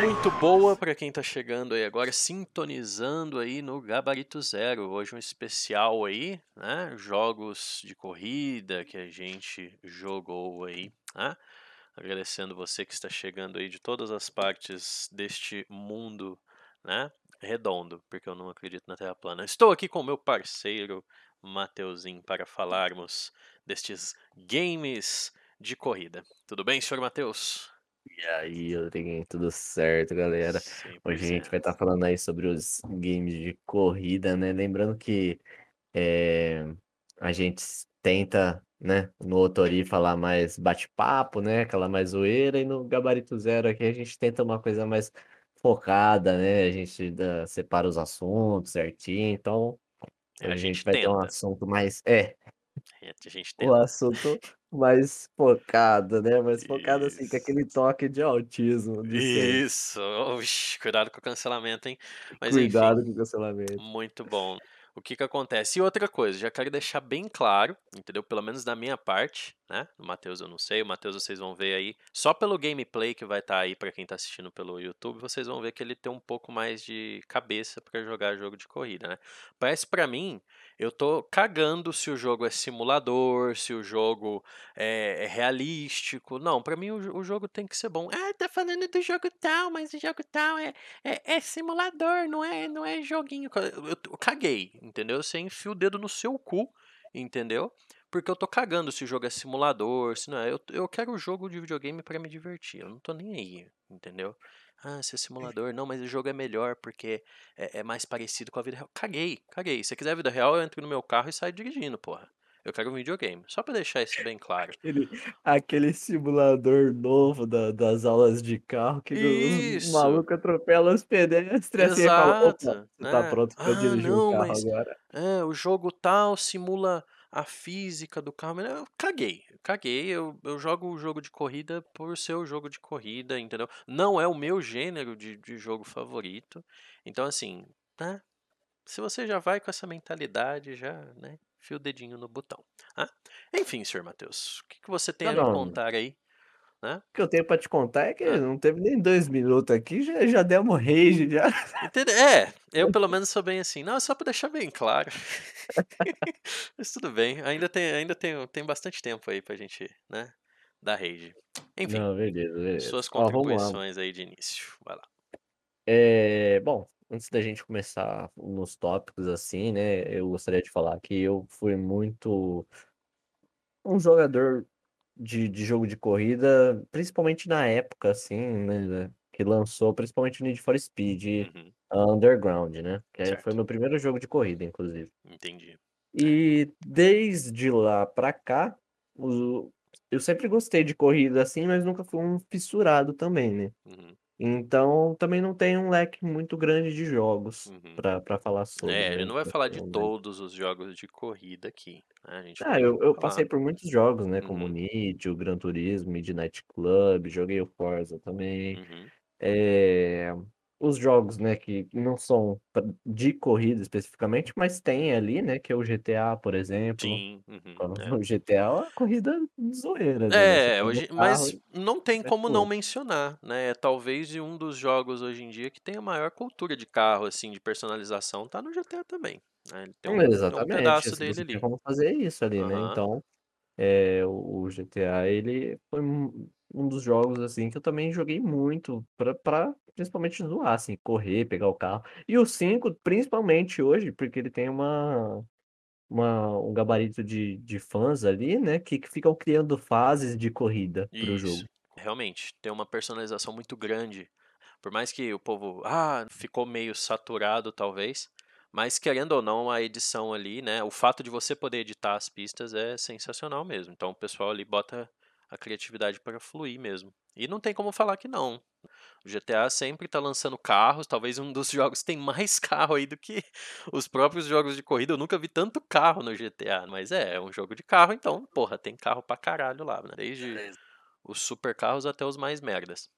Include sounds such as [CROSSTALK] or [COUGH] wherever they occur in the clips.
Muito boa para quem tá chegando aí agora, sintonizando aí no Gabarito Zero. Hoje um especial aí, né? Jogos de corrida que a gente jogou aí, né? Agradecendo você que está chegando aí de todas as partes deste mundo, né? Redondo, porque eu não acredito na Terra plana. Estou aqui com o meu parceiro Mateuzinho para falarmos destes games de corrida. Tudo bem, senhor Mateus? E aí, Rodriguinho, tudo certo, galera? Sempre Hoje a gente vai estar falando aí sobre os games de corrida, né? Lembrando que eh, a gente tenta, né, no Otori falar mais bate-papo, né? Aquela mais zoeira, e no Gabarito Zero aqui a gente tenta uma coisa mais focada, né? A gente dá- separa os assuntos certinho, então É, a gente vai ter um assunto mais. É, [LAUGHS] A gente o tenta. assunto mais focado, né? Mais focado assim, com Isso. aquele toque de autismo de. Isso. Oxi, cuidado com o cancelamento, hein? Mas enfim, Cuidado com o cancelamento. muito bom. O que que acontece? E outra coisa, já quero deixar bem claro, entendeu? Pelo menos da minha parte, né? O Matheus eu não sei, o Matheus vocês vão ver aí. Só pelo gameplay que vai estar aí pra quem tá assistindo pelo YouTube, vocês vão ver que ele tem um pouco mais de cabeça pra jogar jogo de corrida, né? Parece pra mim, eu tô cagando se o jogo é simulador, se o jogo é, é realístico. Não, pra mim o, o jogo tem que ser bom. Ah, tá falando do jogo tal, mas o jogo tal é, é, é simulador, não é, não é joguinho. Eu, eu- eu caguei, entendeu? Você enfia o dedo no seu cu, entendeu? Porque eu tô cagando se o jogo é simulador, se não é. Eu, eu quero o jogo de videogame pra me divertir. Eu não tô nem aí, entendeu? Ah, se é simulador. Não, mas o jogo é melhor porque é, é mais parecido com a vida real. Caguei, caguei. Se você quiser vida real, eu entro no meu carro e saio dirigindo, porra. Eu quero um videogame. Só pra deixar isso bem claro. Aquele, aquele simulador novo da- das aulas de carro que os Isso. malucos atropelam os pedestres assim e falam, opa, Exato. você tá né? pronto pra Ah, dirigir o não, carro mas agora. é, o jogo tal simula a física do carro. Eu caguei, eu caguei. Eu, eu jogo o jogo de corrida por ser o jogo de corrida, entendeu? Não é o meu gênero de, de jogo favorito. Então, assim, né? Se você já vai com essa mentalidade, já, né? Fia o dedinho no botão. ah? Enfim, senhor Matheus, o que, que você tem Tá a me bom. contar aí? Né? O que eu tenho pra te contar é que Ah. não teve nem dois minutos aqui, já, já demos rage já. Entende- É, eu pelo menos sou bem assim. Não, só pra deixar bem claro. [LAUGHS] Mas tudo bem, ainda tem, ainda tem, tem bastante tempo aí pra gente, né, dar rage. Enfim, Não, beleza, beleza. suas Ó, contribuições aí de início. Vai lá. É, bom, antes da gente começar nos tópicos assim, né, eu gostaria de falar que eu fui muito um jogador de, de jogo de corrida, principalmente na época, assim, né, que lançou, principalmente o Need for Speed Uhum, Underground, né, que aí foi certo, meu primeiro jogo de corrida, inclusive. entendi. E desde lá pra cá, o- eu sempre gostei de corrida assim, mas nunca fui um fissurado também, né? Uhum, Então também não tem um leque muito grande de jogos uhum. pra para falar sobre, É, né? ele não vai falar de todos os jogos de corrida aqui, né? A gente Ah, vai eu, eu falar. passei por muitos jogos, né? Como o Uhum, Need, o Gran Turismo, Midnight Club, joguei o Forza também. uhum, É, os jogos, né, que não são de corrida especificamente, mas tem ali, né, que é o GTA, por exemplo. sim, uhum, é. [LAUGHS] O GTA é uma corrida zoeira, né? É, o hoje, carro mas não tem sai como não mencionar, né? É talvez um dos jogos hoje em dia que tem a maior cultura de carro, assim, de personalização, tá no GTA também, né? Ele tem um, tem um Exatamente, pedaço assim, dele ali. como fazer isso ali, né? Aham, Então, é, o o GTA, ele foi um dos jogos, assim, que eu também joguei muito pra, pra principalmente zoar, assim, correr, pegar o carro. E o 5, principalmente hoje, porque ele tem uma, uma, um gabarito de, de fãs ali, né, que, que ficam criando fases de corrida pro jogo. Isso, realmente, tem uma personalização muito grande. Por mais que o povo, ah, ficou meio saturado, talvez. Mas querendo ou não, a edição ali, né? O fato de você poder editar as pistas é sensacional mesmo. Então o pessoal ali bota a criatividade para fluir mesmo. E não tem como falar que não. O GTA sempre tá lançando carros, talvez um dos [LAUGHS] jogos tem mais carro aí do que os próprios jogos de corrida. Eu nunca vi tanto carro no GTA, mas é, é um jogo de carro, então, porra, tem carro pra caralho lá, né? Desde os super carros até os mais merdas.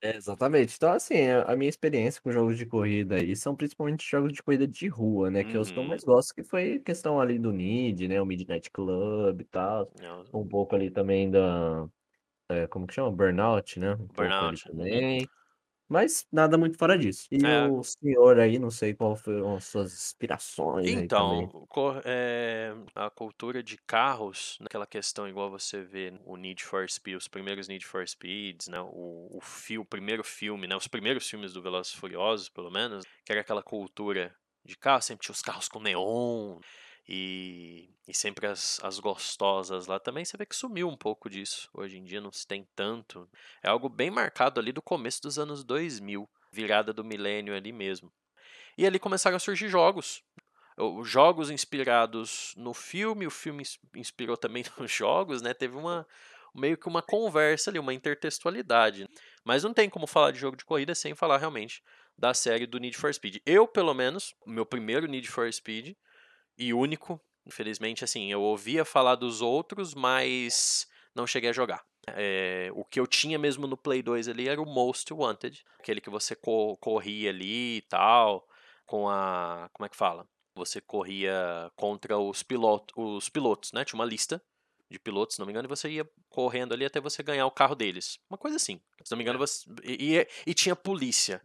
É, exatamente. Então, assim, a a minha experiência com jogos de corrida aí são principalmente jogos de corrida de rua, né, que é os que eu Uhum. mais gosto, que foi questão ali do Need, né, o Midnight Club e tal, Não, um pouco ali também da eh, como que chama? Burnout, né, um pouco ali Burnout. Também, mas nada muito fora disso. E É. o senhor aí, não sei qual foram as suas inspirações. Então, eh, a cultura de carros, naquela questão igual você vê o Need for Speed, os primeiros Need for Speeds, né, o o o primeiro filme, né, os primeiros filmes do Velozes Furiosos, pelo menos, que era aquela cultura de carro, sempre tinha os carros com neon, e e sempre as as gostosas lá também, você vê que sumiu um pouco disso, hoje em dia não se tem tanto. É algo bem marcado ali do começo dos anos 2000, virada do milênio ali mesmo. E ali começaram a surgir jogos, jogos inspirados no filme, o filme ins inspirou também [LAUGHS] nos jogos, né, teve uma meio que uma conversa ali, uma intertextualidade. Mas não tem como falar de jogo de corrida sem falar realmente da série do Need for Speed. Eu, pelo menos, meu primeiro Need for Speed, e único, infelizmente, assim, eu ouvia falar dos outros, mas não cheguei a jogar. Eh, o que eu tinha mesmo no Play 2 ali era o Most Wanted, aquele que você co corria ali e tal, com a como é que fala? Você corria contra os piloto os pilotos, né, tinha uma lista de pilotos, se não me engano, e você ia correndo ali até você ganhar o carro deles, uma coisa assim. Se não me engano, você e e e tinha polícia,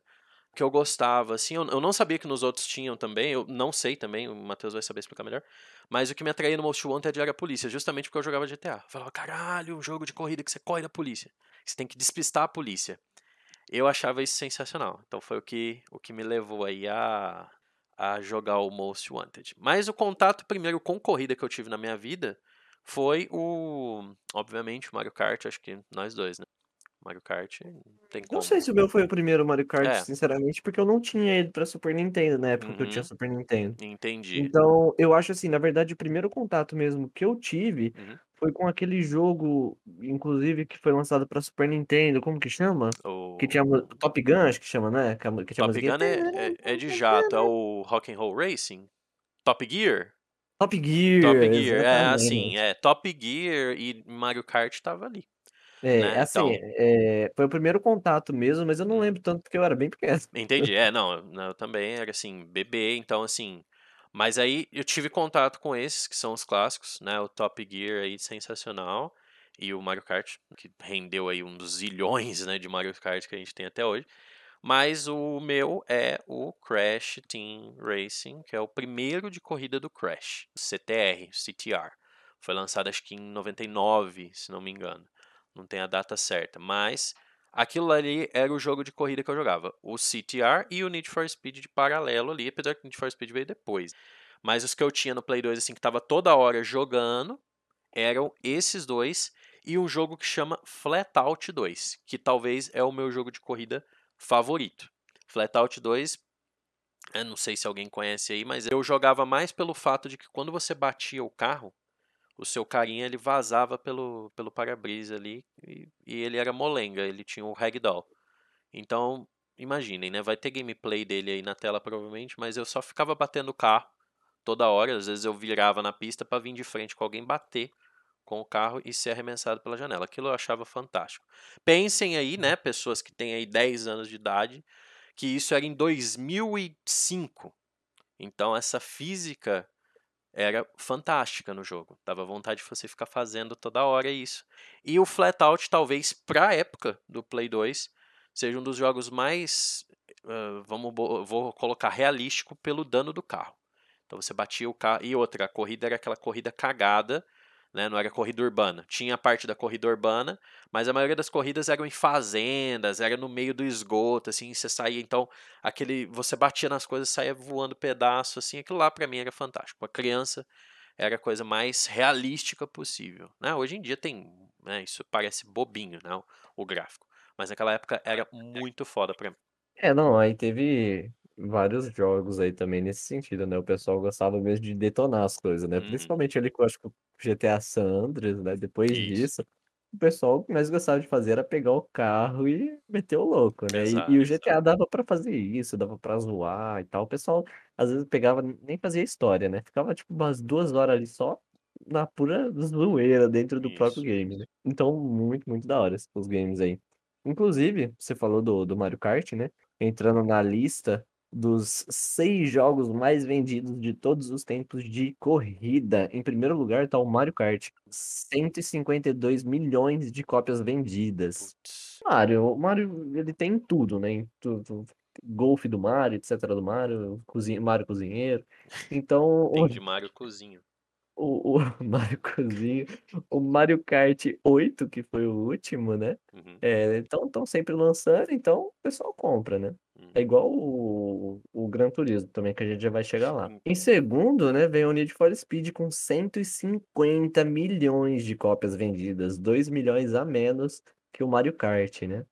que eu gostava, assim, eu eu não sabia que nos outros tinham também, eu não sei também, o Matheus vai saber explicar melhor, mas o que me atraía no Most Wanted era a polícia, justamente porque eu jogava GTA. Eu falava: "Caralho, um jogo de corrida que você corre da polícia, você tem que despistar a polícia". Eu achava isso sensacional, então foi o que o que me levou aí a a jogar o Most Wanted. Mas o contato primeiro com corrida que eu tive na minha vida foi o obviamente o Mario Kart, acho que nós 2, né. Mario Kart tem Não como. sei se o meu foi o primeiro Mario Kart, É. sinceramente, porque eu não tinha ele pra Super Nintendo, na época que eu tinha Uhum. Super Nintendo. Entendi. Então, eu acho assim, na verdade, o primeiro contato mesmo que eu tive, Uhum. foi com aquele jogo, inclusive, que foi lançado pra Super Nintendo, como que chama? Que tinha O Top Gun, acho que chama, né, que tinha Top Gun é é é de jato, é o Rock'n'Roll Racing? Top Gear? Top Top Gear, Gear, é, assim, exatamente. é, Top Gear e Mario Kart estava ali, É, né, assim, então eh, foi o primeiro contato mesmo, mas eu não lembro tanto, porque eu era bem pequeno. Entendi. É, não, não, eu também era, assim, bebê, então, assim mas aí eu tive contato com esses, que são os clássicos, né, o Top Gear aí sensacional, e o Mario Kart, que rendeu aí um dos zilhões, né, de Mario Kart que a gente tem até hoje. Mas o meu é o Crash Team Racing, que é o primeiro de corrida do Crash, CTR, CTR. Foi lançado acho que em 99, se não me engano. Não tem a data certa, mas aquilo ali era o jogo de corrida que eu jogava, o CTR e o Need for Speed de paralelo ali, apesar que o Need for Speed veio depois. Mas os que eu tinha no Play 2, assim, que estava toda hora jogando, eram esses 2 e um jogo que chama Flatout 2, que talvez é o meu jogo de corrida favorito. Flatout 2, eu não sei se alguém conhece aí, mas eu jogava mais pelo fato de que quando você batia o carro, o seu carinha ele vazava pelo pelo para-brisa ali e e ele era molenga, ele tinha o ragdoll. Então, imaginem, né, vai ter gameplay dele aí na tela provavelmente, mas eu só ficava batendo o carro toda hora, às vezes eu virava na pista pra vir de frente com alguém, bater com o carro e ser arremessado pela janela, aquilo eu achava fantástico. Pensem aí, né, pessoas que têm aí 10 anos de idade, que isso era em 2005. Então essa física era fantástica no jogo, dava vontade de você ficar fazendo toda hora isso. E o Flatout talvez pra época do Play 2, seja um dos jogos mais, hã, vamos vou colocar realístico pelo dano do carro. Então você batia o carro e outra, a corrida era aquela corrida cagada, né, não era corrida urbana. Tinha a parte da corrida urbana, mas a maioria das corridas eram em fazendas, era no meio do esgoto, assim, você saía então, aquele você batia nas coisas, saía voando pedaço, assim, aquilo lá pra mim era fantástico. Pra criança, era a coisa mais realística possível, né. Hoje em dia tem, né, isso parece bobinho, né, o o gráfico, mas naquela época era muito foda pra mim. É, não, aí teve vários jogos aí também nesse sentido, né, o pessoal gostava mesmo de detonar as coisas, né, Uhum. principalmente ali eu acho que o GTA San Andreas, né, depois Isso. disso, o pessoal o que mais gostava de fazer era pegar o carro e meter o louco, né. E e Exato, o exato. GTA dava pra fazer isso, dava pra zoar e tal, o pessoal às vezes pegava nem fazia história, né, ficava tipo umas 2 horas ali só na pura zoeira dentro do próprio Isso. game, né. Então muito, muito da hora os games aí. Inclusive, você falou do, do Mario Kart, né? Entrando na lista dos seis jogos mais vendidos de todos os tempos de corrida. Em primeiro lugar tá o Mario Kart, 152 milhões de cópias vendidas. Mario, o Mario, ele tem tudo, né? Tudo, golfe do Mario, etc do Mario, cozinha, Mario cozinheiro. Então, Tem o, de Mario Cozinho. O, o [LAUGHS] Mario cozinho, o Mario Kart 8, que foi o último, né? Uhum, É, então estão sempre lançando, então o pessoal compra, né? uhum. É igual o, o Gran Turismo também, que a gente já vai chegar lá. Em segundo, né, vem o Need for Speed com 150 milhões de cópias vendidas, 2 milhões a menos que o Mario Kart, né?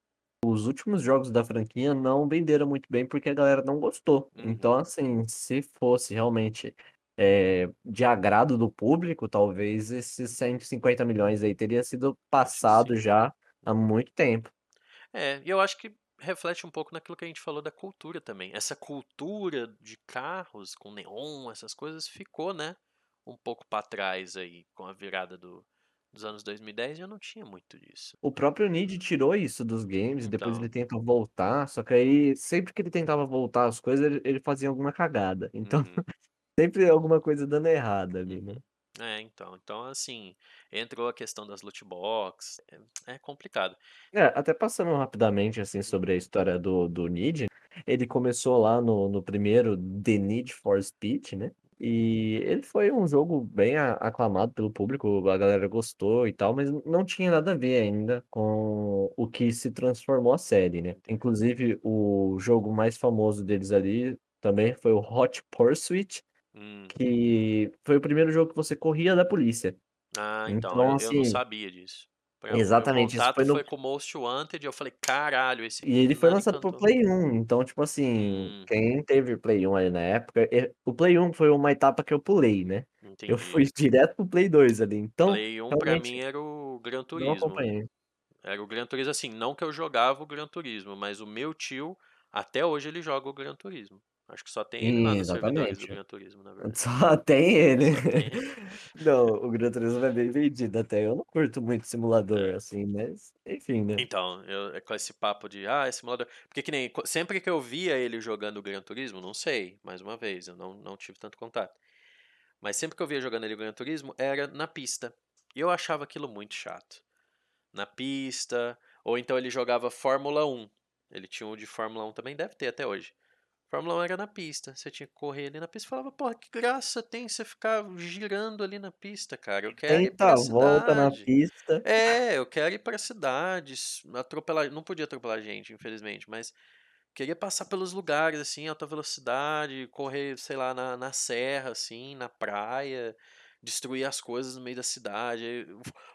Os últimos jogos da franquia não venderam muito bem porque a galera não gostou. Então, Uhum. assim, se fosse realmente é, de agrado do público, talvez esses 150 milhões aí teria sido passado sim. já há muito tempo. É, e eu acho que reflete um pouco naquilo que a gente falou da cultura também. Essa cultura de carros com neon, essas coisas, ficou, né? Um pouco para trás aí, com a virada do, dos anos 2010, já não tinha muito disso. O próprio Nid tirou isso dos games, depois Então, ele tenta voltar, só que aí sempre que ele tentava voltar as coisas, ele, ele fazia alguma cagada. Então, uhum, sempre alguma coisa dando errado ali, né? uhum. É, então, então assim, entrou a questão das loot box, é, é complicado. É, até passando rapidamente assim sobre a história do, do Nid, ele começou lá no, no primeiro The Need for Speed, né? E ele foi um jogo bem aclamado pelo público, a galera gostou e tal, mas não tinha nada a ver ainda com o que se transformou a série, né? Inclusive, o jogo mais famoso deles ali também foi o Hot Pursuit, Hum, que foi o primeiro jogo que você corria da polícia. Ah, então, Então, eu, eu não assim, sabia disso. Exatamente, isso foi no foi com o Most Wanted eu falei, caralho, esse E ele foi lançado pro. Play 1, então, tipo assim, Hum, quem teve Play 1 ali na época, o Play 1 foi uma etapa que eu pulei, né? Eu fui entendi. [LAUGHS] direto pro Play 2 ali, então, Play 1 pra mim era o Gran não Turismo. acompanhei. Era o Gran Turismo, assim, não que eu jogava o Gran Turismo, mas o meu tio, até hoje ele joga o Gran Turismo. Acho que só tem ele lá nos servidores do Exatamente. Gran Turismo, na verdade. [LAUGHS] Só tem [LAUGHS] ele. Só tem ele. [LAUGHS] Não, o Gran Turismo é bem vendido até. Eu não curto muito simulador, É. assim, mas, enfim, né? Então, eu, é com esse papo de, ah, esse simulador. Porque que nem, sempre que eu via ele jogando o Gran Turismo, não sei, mais uma vez, eu não, não tive tanto contato. Mas sempre que eu via jogando ele o Gran Turismo, era na pista. E eu achava aquilo muito chato. Na pista, ou então ele jogava Fórmula 1. Ele tinha um de Fórmula 1 também, deve ter até hoje. Fórmula 1 era na pista, você tinha que correr ali na pista. Falava, porra, que graça tem você ficar girando ali na pista, cara. Eu quero ir pra 30 volta na cidade. pista. É, eu quero ir pra cidade, s- atropelar, não podia atropelar gente, infelizmente, mas queria passar pelos lugares, assim, alta velocidade, correr, sei lá, na, na serra, assim, na praia, destruir as coisas no meio da cidade.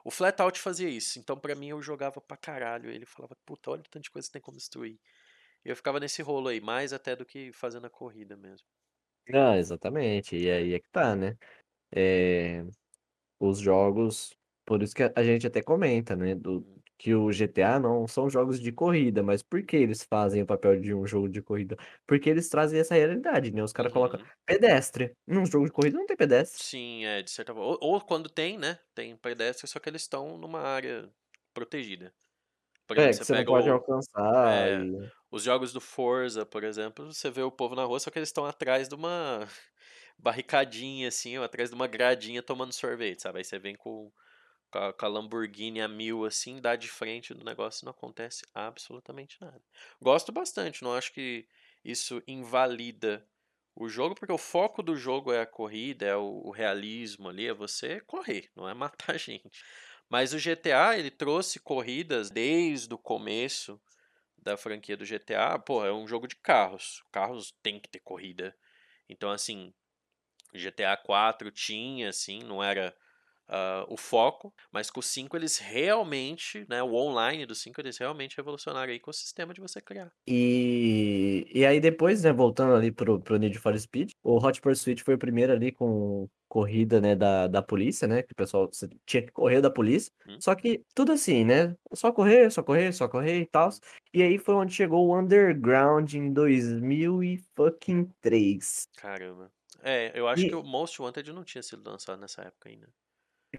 O, Flatout fazia isso, então pra mim eu jogava pra caralho. Ele falava, puta, olha o tanto de coisa que tem como destruir. E eu ficava nesse rolo aí, mais até do que fazendo a corrida mesmo. Ah, exatamente. E aí é que tá, né? É, os jogos, por isso que a gente até comenta, né, do, Uhum. que o GTA não são jogos de corrida, mas por que eles fazem o papel de um jogo de corrida? Porque eles trazem essa realidade, né? Os caras colocam Uhum. pedestre. Num jogo de corrida não tem pedestre. Sim, é, de certa forma. Ou, ou quando tem, né? Tem pedestres, só que eles estão numa área protegida. Por É, que você você não pega pode o, alcançar é, e... os jogos do Forza, por exemplo, você vê o povo na rua, só que eles estão atrás de uma [LAUGHS] barricadinha, assim, ou atrás de uma gradinha tomando sorvete, sabe? Aí você vem com, com, a, com a Lamborghini a mil, assim, dá de frente do negócio e não acontece absolutamente nada. Gosto bastante, não acho que isso invalida o jogo, porque o foco do jogo é a corrida, é o, o realismo ali, é você correr, não é [LAUGHS] matar gente. Mas o GTA, ele trouxe corridas desde o começo da franquia do GTA. Pô, é um jogo de carros. Carros tem que ter corrida. Então, assim, GTA 4 tinha, assim, não era ah, o foco, mas com o 5 eles realmente, né, o online do 5 eles realmente revolucionaram aí com o sistema de você criar. E, e aí depois, né, voltando ali pro, pro Need for Speed, o Hot Pursuit foi o primeiro ali com corrida, né, da, da polícia, né, que o pessoal tinha que correr da polícia, Hum? só que tudo assim, né, só correr, só correr, só correr e tal, e aí foi onde chegou o Underground em 2003. Caramba. É, eu acho que E, o Most Wanted não tinha sido lançado nessa época ainda.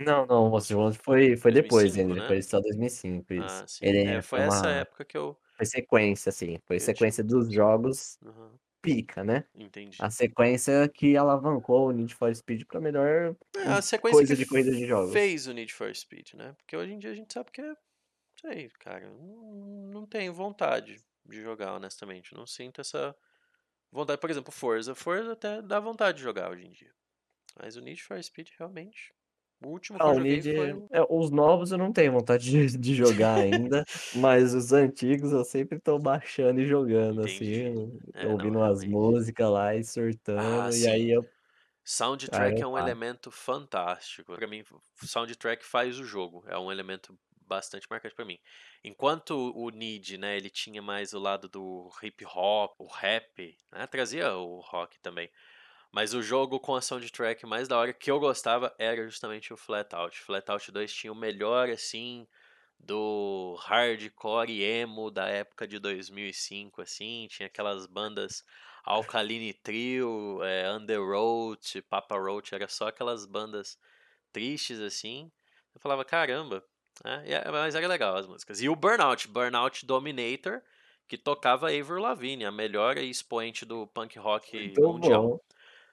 Não, não, o Monster Hunter foi foi depois 2005, ainda, né? depois só 2005, isso. Ah, sim. Ele É, foi foi essa uma época que eu foi sequência, assim, foi eu sequência dos jogos Aham, pica, né. entendi. A sequência que alavancou o Need for Speed pra melhor, É, a sequência coisa que de corrida de jogos. fez o Need for Speed, né? Porque hoje em dia a gente sabe que é não sei, cara, não não tenho vontade de jogar, honestamente, não sinto essa vontade. Por exemplo, Forza, Forza até dá vontade de jogar hoje em dia, mas o Need for Speed realmente o último Ah, o é, os novos eu não tenho vontade de [LAUGHS] de jogar ainda, [LAUGHS] mas os antigos eu sempre tô baixando e jogando, assim, Entendi. É, não, ouvindo umas realmente. música lá e Ah, surtando, e sim. aí eu aí Soundtrack é eu um elemento fantástico. Pra mim, soundtrack faz o jogo, é um elemento bastante marcante pra mim. Enquanto o Need, né, ele tinha mais o lado do hip hop, o rap, né, trazia o rock também. Mas o jogo com a soundtrack mais da hora que eu gostava era justamente o Flatout. Flatout 2 tinha o melhor, assim, do hardcore emo da época de 2005, assim. Tinha aquelas bandas Alkaline Trio, é, Underoath, Papa Roach, era só aquelas bandas tristes, assim. Eu falava, caramba, né? E é- mas era legal as músicas. E o Burnout, Burnout Dominator, que tocava Avril Lavigne, a melhor expoente do punk rock Muito mundial. bom.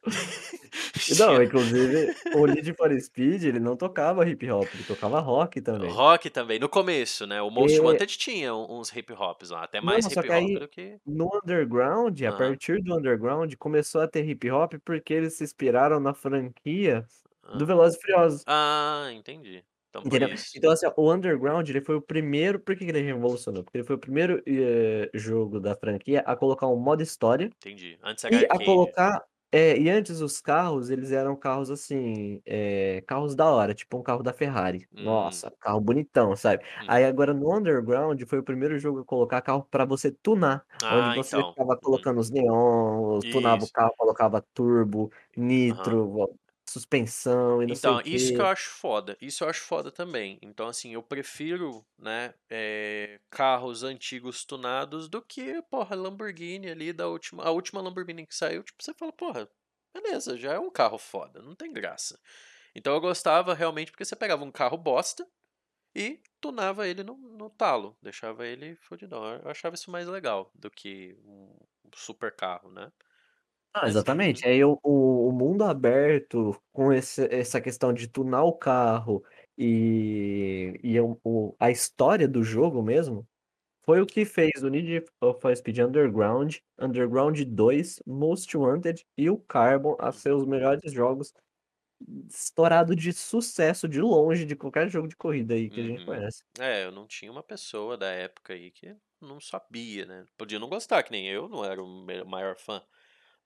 [LAUGHS] Não, inclusive o Need for Speed ele não tocava hip hop, ele tocava rock também. Rock também, no começo, né? O Most E Wanted tinha uns hip hops lá, até mais Não, hip hop aí do que. no underground, a Aham. partir do underground, começou a ter hip hop porque eles se inspiraram na franquia do Ah. Velozes e Furiosos. Ah, entendi. Então. Então, assim, o Underground, ele foi o primeiro por que que ele revolucionou? Porque ele foi o primeiro, eh, jogo da franquia a colocar um modo história Entendi. Antes e a colocar é, e antes os carros, eles eram carros, assim, eh, carros da hora, tipo um carro da Ferrari. Hum. Nossa, carro bonitão, sabe. Uhum. Aí agora no Underground foi o primeiro jogo a colocar carro pra você tunar, onde Ah, você então. ficava Uhum. colocando os neons, tunava o carro, colocava turbo, nitro, suspensão e não sei Então, o isso que eu acho foda. Isso eu acho foda também. Então, assim, eu prefiro, né, eh, carros antigos tunados do que, porra, Lamborghini ali da última. A última Lamborghini que saiu, tipo, você fala, porra, beleza, já é um carro foda, não tem graça. Então eu gostava realmente porque você pegava um carro bosta e tunava ele no, no talo, deixava ele fodidão. Eu achava isso mais legal do que um super carro, né? Ah, exatamente. uhum. Aí o o o mundo aberto com esse essa questão de tunar o carro e e o o a história do jogo mesmo, foi o que fez o Need for Speed Underground, Underground 2, Most Wanted e o Carbon a ser Uhum. os melhores jogos estourado de sucesso de longe de qualquer jogo de corrida aí que a gente Uhum. conhece. É, eu não tinha uma pessoa da época aí que não sabia, né? Podia não gostar, que nem eu, não era o maior fã,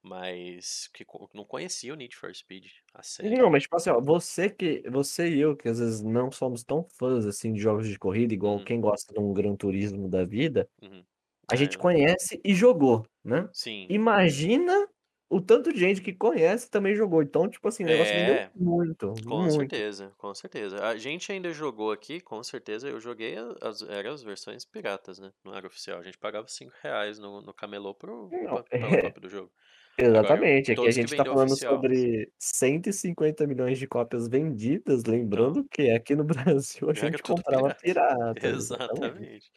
mas que não conhecia o Need for Speed, a série. Não, mas tipo assim, ó, você que você e eu, que às vezes não somos tão fãs, assim, de jogos de corrida, igual Uhum. quem gosta de um Gran Turismo da vida, Uhum. a É, gente eu- conhece e jogou, né. Sim. Imagina o tanto de gente que conhece também jogou, então, tipo assim, o negócio É, muito, com muito. certeza, com certeza. A gente ainda jogou aqui, com certeza, eu joguei as, eram as versões piratas, né? Não era oficial. A gente pagava 5 reais no, no camelô pro, Não, é, cópia [LAUGHS] do jogo. Agora, exatamente, aqui a gente tá vendem falando oficial. sobre 150 milhões de cópias vendidas, Então, lembrando que aqui no [LAUGHS] Brasil a gente comprava [LAUGHS] pirata. pirata, exatamente.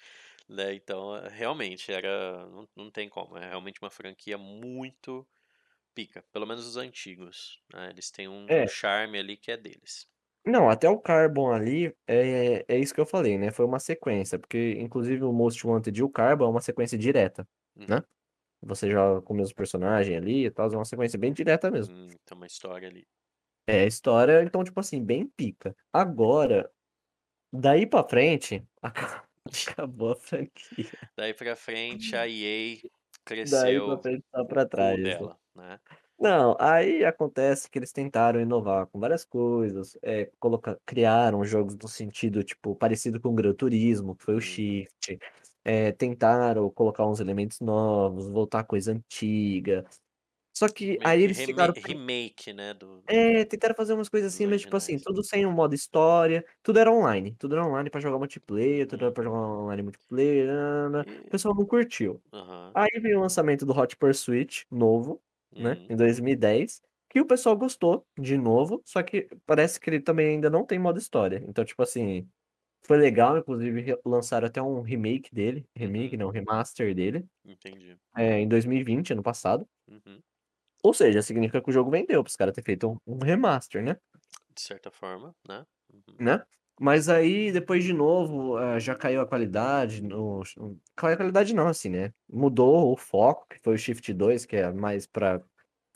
Né, então, é, realmente, era. Não, não tem como. É realmente uma franquia muito pica. Pelo menos os antigos. né, Eles têm um, um É. charme ali que é deles. Não, até o Carbon ali, é é isso que eu falei, né, foi uma sequência, porque inclusive o Most Wanted e o Carbon é uma sequência direta, Uhum. né. Você joga com o mesmo personagem ali e tal, é uma sequência bem direta mesmo. Hum, tem uma história ali. É, a história, então, tipo assim, bem pica. Agora, daí pra frente, aca [LAUGHS] acabou a franquia. Daí pra frente, a EA Daí pra cresceu frente só pra o trás, né. dela, né? Não, aí acontece que eles tentaram inovar com várias coisas, eh, colocar criaram jogos no sentido, tipo, parecido com Gran Turismo, que foi o Uhum. Shift, eh, tentaram colocar uns elementos novos, voltar a coisa antiga, só que Meio aí eles ficaram remake, né, do, é, tentaram fazer umas coisas assim, mas tipo assim, tudo sem um modo história, tudo era online, tudo era online pra jogar multiplayer, tudo era pra jogar Uhum. online multiplayer, nã-nã-nã, o E... pessoal não curtiu. Aham. Aí veio o lançamento do Hot Pursuit novo, né, Uhum. em 2010, que o pessoal gostou de novo, só que parece que ele também ainda não tem modo história. Então, tipo assim, foi legal, inclusive lançaram até um remake dele, remake Uhum. não, remaster dele, Entendi. é, em 2020, ano passado. Uhum. Ou seja, significa que o jogo vendeu, para os caras terem feito um, um remaster, né? De certa forma, né? Uhum. né? Mas aí, depois de novo, eh, já caiu a qualidade. No... Caiu a qualidade não, assim, né? Mudou o foco, que foi o Shift 2, que é mais para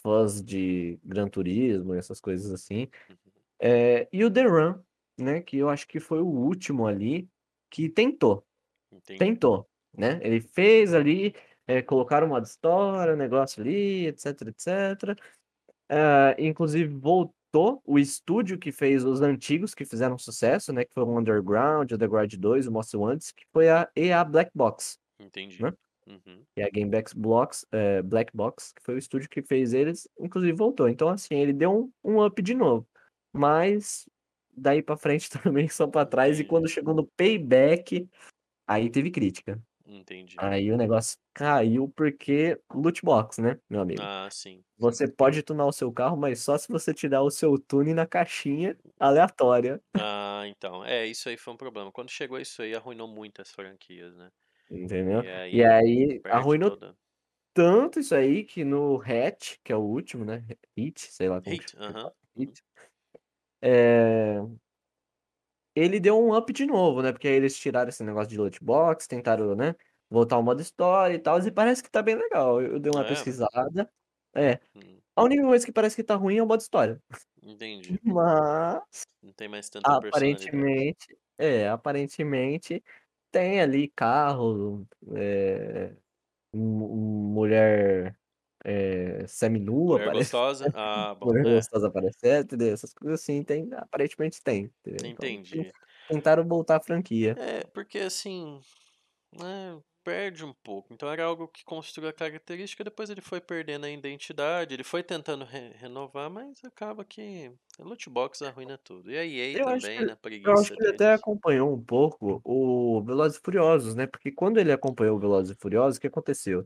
fãs de Gran Turismo e essas coisas assim. Uhum. Eh, e o The Run, né? Que eu acho que foi o último ali que tentou. Entendi. Tentou, né? Ele fez ali, eh, colocaram modo história, negócio ali, etc, etc. Ah, inclusive voltou o estúdio que fez os antigos que fizeram sucesso, né? Que foi o Underground, o The Grudge 2, o Most Wanted, que foi a EA Black Box, Entendi. né? Uhum. E a Gamebax Blocks, eh, Black Box, que foi o estúdio que fez eles, inclusive voltou. Então, assim, ele deu um, um up de novo. Mas daí pra frente [LAUGHS] também só pra trás. E Entendi. quando chegou no Payback, aí teve crítica. Entendi. Aí o negócio caiu porque loot box, né, meu amigo? Ah, sim. Você pode tunar o seu carro, mas só se você tirar o seu tune na caixinha aleatória. Ah, então. É, isso aí foi um problema. Quando chegou isso aí, arruinou muito as franquias, né? Entendeu? E aí E aí arruinou toda. tanto isso aí que no Hatch, que é o último, né? Hit, sei lá como Hit, fala. Uhum. Hit. É... Ele deu um up de novo, né? Porque aí eles tiraram esse negócio de loot box, tentaram, né? Voltar ao modo história e tal, e parece que tá bem legal. Eu dei uma É? pesquisada. É. Hum, A única coisa que parece que tá ruim é o modo história. entendi. [LAUGHS] Mas Não tem mais tanta aparentemente, é, aparentemente tem ali carro, é, mu- mulher é, seminua, Mulher parece. gostosa? [LAUGHS] Ah, bom. Mulher É, gostosa aparecer, entendeu? Essas coisas assim, tem, aparentemente tem, entendeu? Então, entendi. tentaram voltar a franquia. É, porque assim, né, perde um pouco. Então era algo que construiu a característica, depois ele foi perdendo a identidade, ele foi tentando re- renovar, mas acaba que a loot box arruina tudo. E a EA Eu também, que, né, eu acho preguiça que ele deles. até acompanhou um pouco o Velozes e Furiosos, né? Porque quando ele acompanhou o Velozes e Furiosos, o que aconteceu?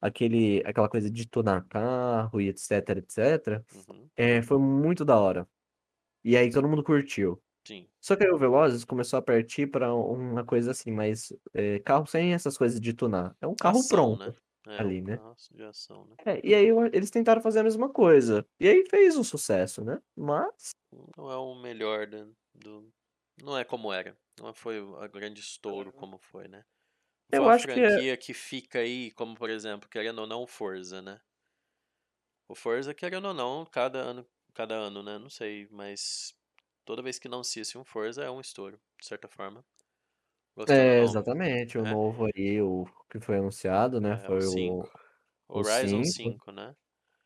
Aquele, aquela coisa de tunar carro e etc, etc, Uhum, é, foi muito da hora. E aí todo mundo curtiu. sim. Só que aí o Velozes começou a partir para uma coisa assim, mais é, carro sem essas coisas de tunar. É um carro Ação, pronto né? É, ali, um né? ação, né? É, e aí eles tentaram fazer a mesma coisa. E aí fez um sucesso, né? Mas Não é o melhor do, do- Não é como era. Não foi o- a grande estouro como foi, né? Eu uma acho que é. franquia que fica aí, como por exemplo, querendo ou não, o Forza, né? O Forza, querendo ou não, cada ano, cada ano, né? Não sei, mas toda vez que não se um Forza é um estouro, de certa forma. Gostando É, exatamente, o né? novo aí, o que foi anunciado, né? É, Foi 5. o, o Horizon 5. 5, né?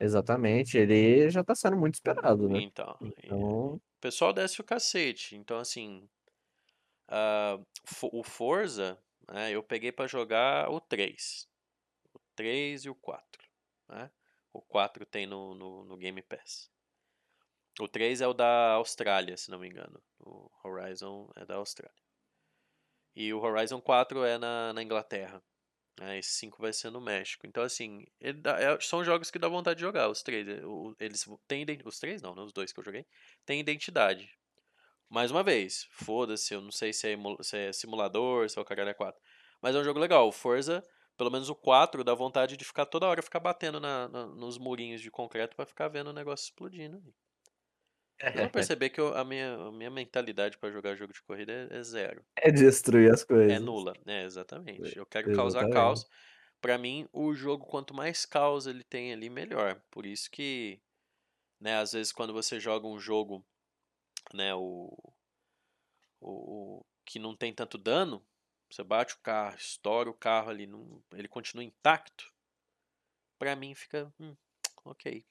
Exatamente, ele já tá sendo muito esperado, né? Então, Então, o pessoal desce o cacete. Então, assim, fo- o Forza, né, eu peguei pra jogar o 3. O 3 e o 4. Né? O 4 tem no, no, no Game Pass. O 3 é o da Austrália, se não me engano. O Horizon é da Austrália. E o Horizon 4 é na, na Inglaterra. né? Esse 5 vai ser no México. Então, assim, dá- é- são jogos que dá vontade de jogar. Os três. eh, o- Eles têm. Os três não, né? Os dois que eu joguei. Tem identidade. Mais uma vez, foda-se, eu não sei se é, se é simulador, se é o caralho é 4. Mas é um jogo legal. O Forza, pelo menos o 4, dá vontade de ficar toda hora ficar batendo na, na- nos murinhos de concreto pra ficar vendo o negócio explodindo. ali. Vocês vão perceber que eu- a, minha, a minha mentalidade pra jogar jogo de corrida é, é zero. é destruir as É coisas. nula. É, exatamente. Eu quero causar Exatamente. caos. Pra mim, o jogo, quanto mais caos ele tem ali, melhor. Por isso que, né, às vezes quando você joga um jogo, né, o, o, o- que não tem tanto dano, você bate o carro, estoura o carro ali, não, ele continua intacto. Pra mim fica, hum, ok,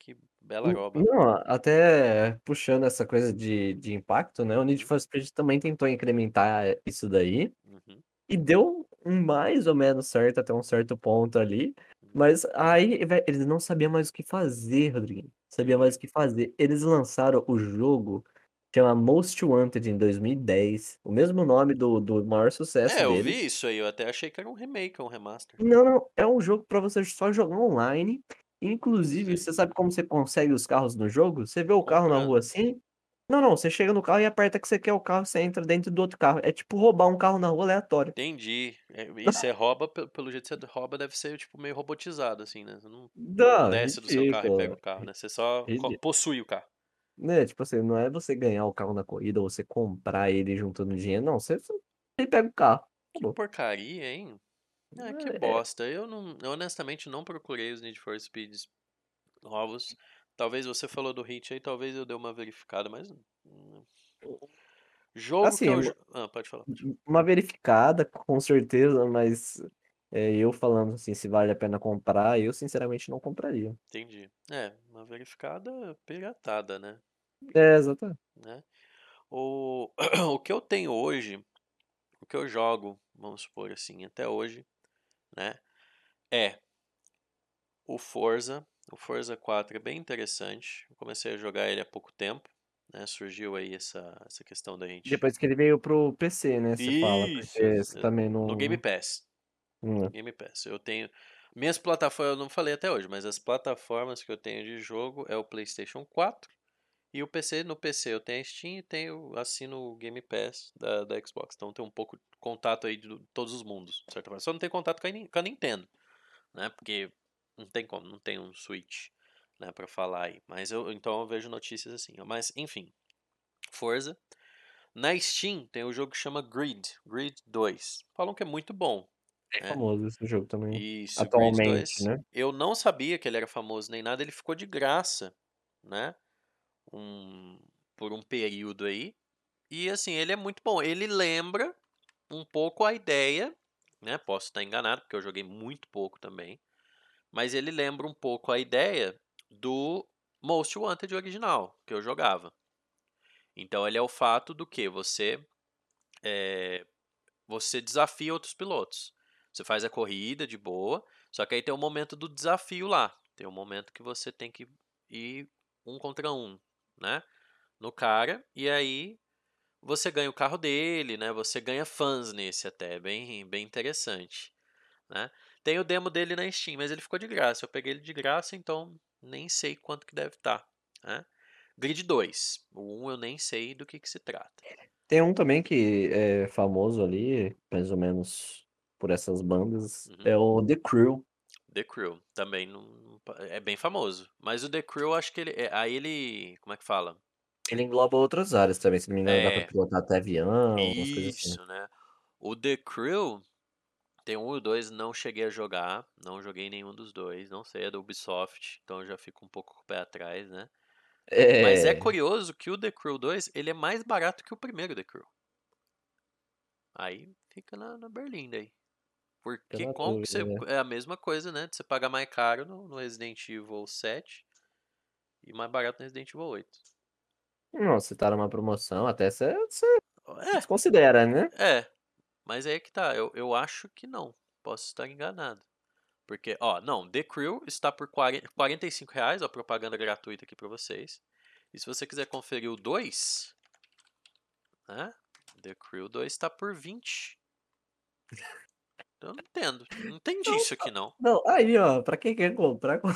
que bela N- roba. Não, até puxando essa coisa de, de impacto, né? O Need Uhum, for Speed também tentou incrementar isso daí uhum, e deu mais ou menos certo até um certo ponto ali. Mas aí, eles não sabiam mais o que fazer, Rodriguinho. Sabiam mais o que fazer. Eles lançaram o jogo, chama Most Wanted, em 2010. O mesmo nome do, do maior sucesso É, eu deles. vi isso aí, eu até achei que era um remake, um remaster. Não, não, é um jogo pra você só jogar online Inclusive, Sei. você sabe como você consegue os carros no jogo? Você vê o carro na Comprando. rua assim não, não, você chega no carro e aperta que você quer o carro, você entra dentro do outro carro. É tipo roubar um carro na rua aleatório. Entendi. É, e [LAUGHS] você rouba, pe pelo jeito que você rouba, deve ser, tipo, meio robotizado, assim, né? Você não Não, desce do seu carro e pega ridículo. o carro, né? Você só co Ridi possui o carro. Né, tipo assim, não é você ganhar o carro na corrida ou você comprar ele juntando dinheiro, não, você você pega o carro, Que porcaria, hein? Ah, que É. bosta. Eu não eu honestamente não procurei os Need for Speeds novos. Talvez você falou do Hit aí, talvez eu dê uma verificada, mas hum. Jogo que Assim, eu uma jo hã, pode falar, uma verificada, com certeza, mas, eh, eu falando, assim, se vale a pena comprar, eu sinceramente não compraria. Entendi. É, uma verificada piratada, né? É, exata Né? O [CLEARS THROAT] o que eu tenho hoje, o que eu jogo, vamos supor assim, até hoje, né, é o Forza. O Forza 4 é bem interessante. Eu comecei a jogar ele há pouco tempo, né, surgiu aí essa essa questão da gente Depois que ele veio para o PC, né, você fala, Isso, porque você também no Game não Pass. Hum. Game Pass. Eu tenho minhas plataformas eu não falei até hoje, mas as plataformas que eu tenho de jogo é o PlayStation 4 e o PC. No PC eu tenho a Steam e tenho assino o Game Pass da da Xbox. Então tem um pouco de contato aí de todos os mundos, de certa forma. Só não tenho contato com a com a Nintendo, né, porque não tem como, não tem um Switch, né, pra falar aí. Mas eu então eu vejo notícias assim. Mas enfim, Forza. Na Steam tem o jogo que chama Grid, Grid 2. Falam que é muito bom, Bem né. famoso esse jogo também, Isso, atualmente, 2. né. Eu não sabia que ele era famoso nem nada, ele ficou de graça, né, um por um período aí. E assim, ele é muito bom. Ele lembra um pouco a ideia, né, posso estar enganado, porque eu joguei muito pouco também, mas ele lembra um pouco a ideia do Most Wanted original, que eu jogava. Então ele é o fato do quê? Você, eh, você desafia outros pilotos. Você faz a corrida de boa, só que aí tem o momento do desafio lá. Tem um momento que você tem que ir um contra um, né, no cara, e aí você ganha o carro dele, né, você ganha fãs nesse até, é bem bem interessante, né. Tem o demo dele na Steam, mas ele ficou de graça. Eu peguei ele de graça, então nem sei quanto que deve estar, né. Grid 2, o 1 eu nem sei do que que se trata. Tem um também que é famoso ali, mais ou menos por essas bandas, Uhum. é o The Crew. The Crew, também não é bem famoso. Mas o The Crew eu acho que ele eh, aí ele como é que fala? Ele engloba outras áreas também, se não me engano dá pra É. pilotar até avião, assim. Isso, né. O The Crew, tem 1 e o 2, não cheguei a jogar, não joguei nenhum dos 2, não sei, é da Ubisoft, então eu já fico um pouco com o pé atrás, né. Mas é É. curioso que o The Crew 2, ele é mais barato que o primeiro The Crew. Aí fica na na berlinda aí. Porque Pela como que você né. é a mesma coisa, né, de você pagar mais caro no no Resident Evil 7 e mais barato no Resident Evil 8. Não, se tá numa promoção, até você você É. desconsidera, né. É, mas aí é que tá, eu eu acho que não, posso estar enganado. Porque ó, não, The Crew está por quaren R$45,00, ó, propaganda gratuita aqui pra vocês. E se você quiser conferir o 2 né, The Crew 2 tá por 20. Eu não entendo, não entendi Não, isso aqui não. não, aí ó, pra quem quer comprar, co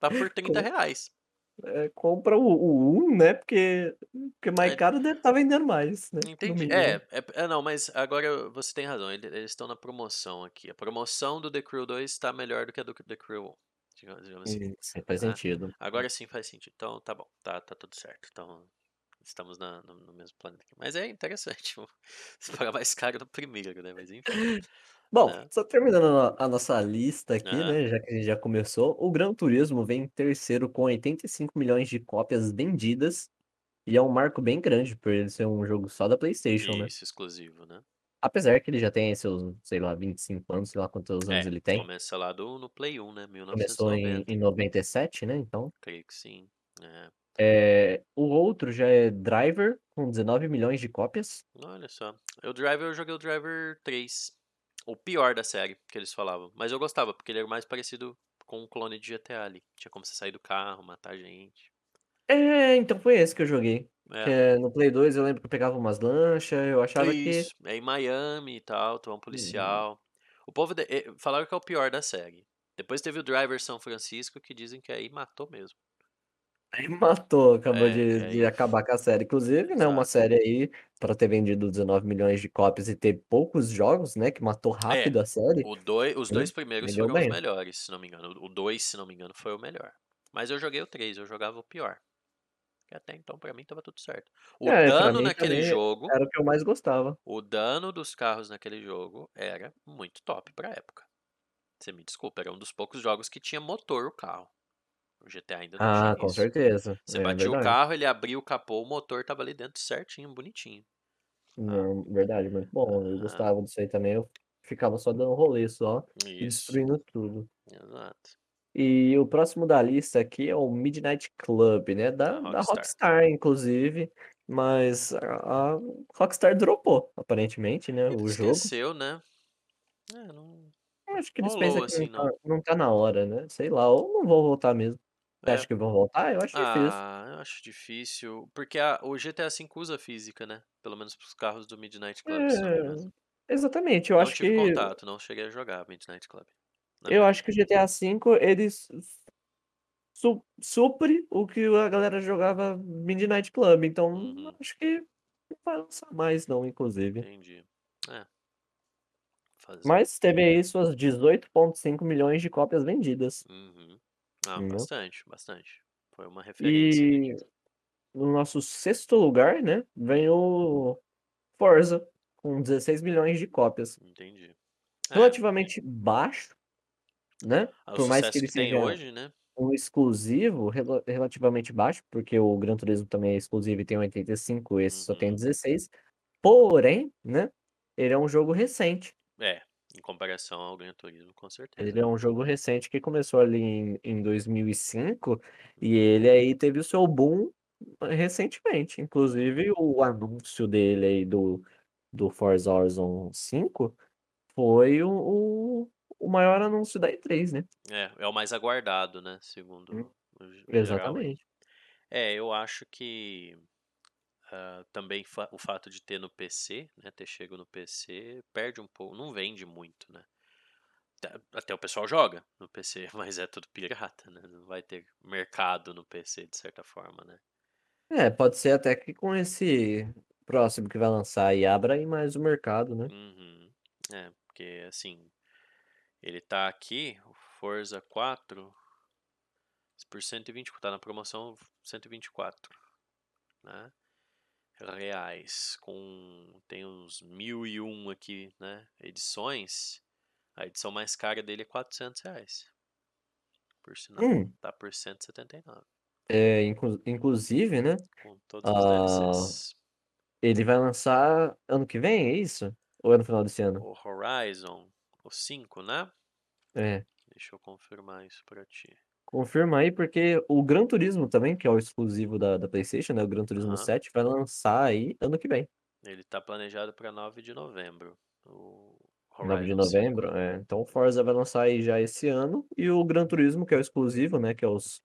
Tá por co R$30,00. Eh, compra o o 1, né, porque porque mais É. caro deve estar vendendo mais, né, Entendi. É, é é não, mas agora você tem razão, ele eles estão na promoção aqui. A promoção do The Crew 2 tá melhor do que a do The Crew 1, digamos digamos assim, Sim, faz né. sentido. Agora sim faz sentido, então tá bom, tá tá tudo certo, então estamos na no no mesmo planeta aqui. Mas é interessante, [LAUGHS] você paga mais caro no primeiro, né, mas enfim, Bom, né. só terminando a a nossa lista aqui, né, já que a gente já começou, o Gran Turismo vem em terceiro com 85.000.000 de cópias vendidas, e é um marco bem grande por ele ser um jogo só da PlayStation, né. Isso, exclusivo, né. Apesar que ele já tem seus, sei lá, 25 anos, sei lá quantos anos É, ele tem. começa lá do no Play 1, né, Começou em 1990. em 97, né, então. Creio que sim, é. Eh, o outro já é Driver, com 19.000.000 de cópias. Olha só, o Driver eu joguei o Driver 3, o pior da série, que eles falavam, mas eu gostava, porque ele era mais parecido com um clone de GTA ali, tinha como você sair do carro, matar gente. É, então foi esse que eu joguei, que É. é no Play 2 eu lembro que eu pegava umas lancha, eu achava que Isso, é em Miami e tal, tu é um Uhum. policial. O povo de eh, falaram que é o pior da série, Depois teve o Driver São Francisco, que dizem que aí matou mesmo. Aí matou, acabou É, de, é de acabar com a série. Inclusive, né, uma Exato. série aí para ter vendido 19 milhões de cópias e ter poucos jogos, né, que matou É, rápido a série. o dois, os dois primeiros vendeu foram os bem. melhores, se não me engano. O 2, se não me engano, foi o melhor. Mas eu joguei o 3, eu jogava o pior. Que até então, pra mim, tava tudo certo. O É, pra dano mim naquele também jogo, era o que eu mais gostava. o dano dos carros naquele jogo era muito top pra época. Você me desculpa, era um dos poucos jogos que tinha motor o carro. O GTA ainda não Ah, tinha com isso. certeza. Você É batia o carro, ele abria o capô, o motor tava ali dentro certinho, bonitinho. Não, verdade, muito bom. Eu Ah, gostava disso aí também. Eu ficava só dando rolê só e isso, destruindo tudo. exato. E o próximo da lista aqui é o Midnight Club, né? Da, Da da Rockstar. Rockstar, inclusive. Mas a, a Rockstar dropou, aparentemente, né? Ele O jogo. esqueceu, né? É, não... Acho que eles Rolou pensam que assim, não não. tá, não tá na hora, né? Sei lá, ou não vão voltar mesmo. Você É, acha que vão voltar? Eu acho difícil. ah, eu acho difícil. Porque a- o GTA V usa física, né? Pelo menos pros carros do Midnight Club, se não me engano. É, exatamente, eu Não acho tive que contato, não cheguei a jogar Midnight Club. Na eu acho que o GTA V ele su- su- supre o que a galera jogava Midnight Club, então Uhum, acho que não vai lançar mais não, inclusive. entendi. É, fazer Mas teve aí suas 18,5 milhões de cópias vendidas, Uhum. Ah, entendeu? bastante, bastante. Foi uma referência. E no nosso sexto lugar, né, vem o Forza com 16 milhões de cópias. Entendi. É, Relativamente baixo, né? ah, Por mais que ele que tem seja hoje, né? um exclusivo rela- relativamente baixo, porque o Gran Turismo também é exclusivo e tem 85, esse só tem Uhum. 16. Porém, né, ele é um jogo recente. É, em comparação ao Gran Turismo, com certeza. Ele é um jogo recente que começou ali em, em 2005 e ele aí teve o seu boom recentemente. Inclusive, o anúncio dele aí do, do Forza Horizon 5 foi o, o, o maior anúncio da E3, né? É, é o mais aguardado, né? Hum, Segundo aí. Exatamente. É, eu acho que ah, também fa- o fato de ter no PC, né? Ter chego no PC, perde um pouco, não vende muito, né? Até- Até o pessoal joga no PC, [LAUGHS] mas é tudo pirata, né? Não vai ter mercado no PC de certa forma, né? É, pode ser até que com esse próximo que vai lançar e abra aí mais o mercado, né? Uhum. É, porque assim, ele tá aqui, o Forza 4, por 120, tá na promoção 124, né? Reais, com, tem uns 1001 aqui, né? Edições, a edição mais cara dele é 400 reais, por sinal, Hum, tá por 179, é, inclu- inclusive, né? com todos os Ah, ele vai lançar ano que vem, é isso? Ou é no final desse ano? O Horizon, o 5, né? É. Deixa eu confirmar isso pra ti. Confirma aí, porque o Gran Turismo também, que é o exclusivo da, da PlayStation, né? O Gran Turismo Aham. 7, vai lançar aí ano que vem. Ele tá planejado para 9 de novembro. O 9 de Horizon 5. novembro, é. Então o Forza vai lançar aí já esse ano. E o Gran Turismo, que é o exclusivo, né? Que é os.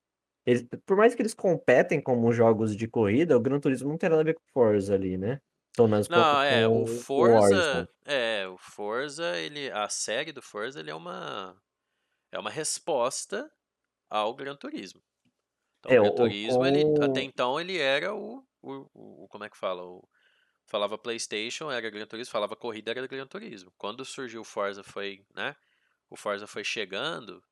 eles- por mais que eles competem como jogos de corrida, o Gran Turismo não tem nada a ver com o Forza ali, né? Pelo menos com, Não, é, o o Forza, Horizon. é, o Forza, ele, a série do Forza, ele é uma é uma resposta ao Gran Turismo. Então, É, o Gran o, Turismo, ele até então ele era o, o, o- como é que fala, o, falava PlayStation, era Gran Turismo, falava corrida, era Gran Turismo. Quando surgiu o Forza foi, né? O Forza foi chegando,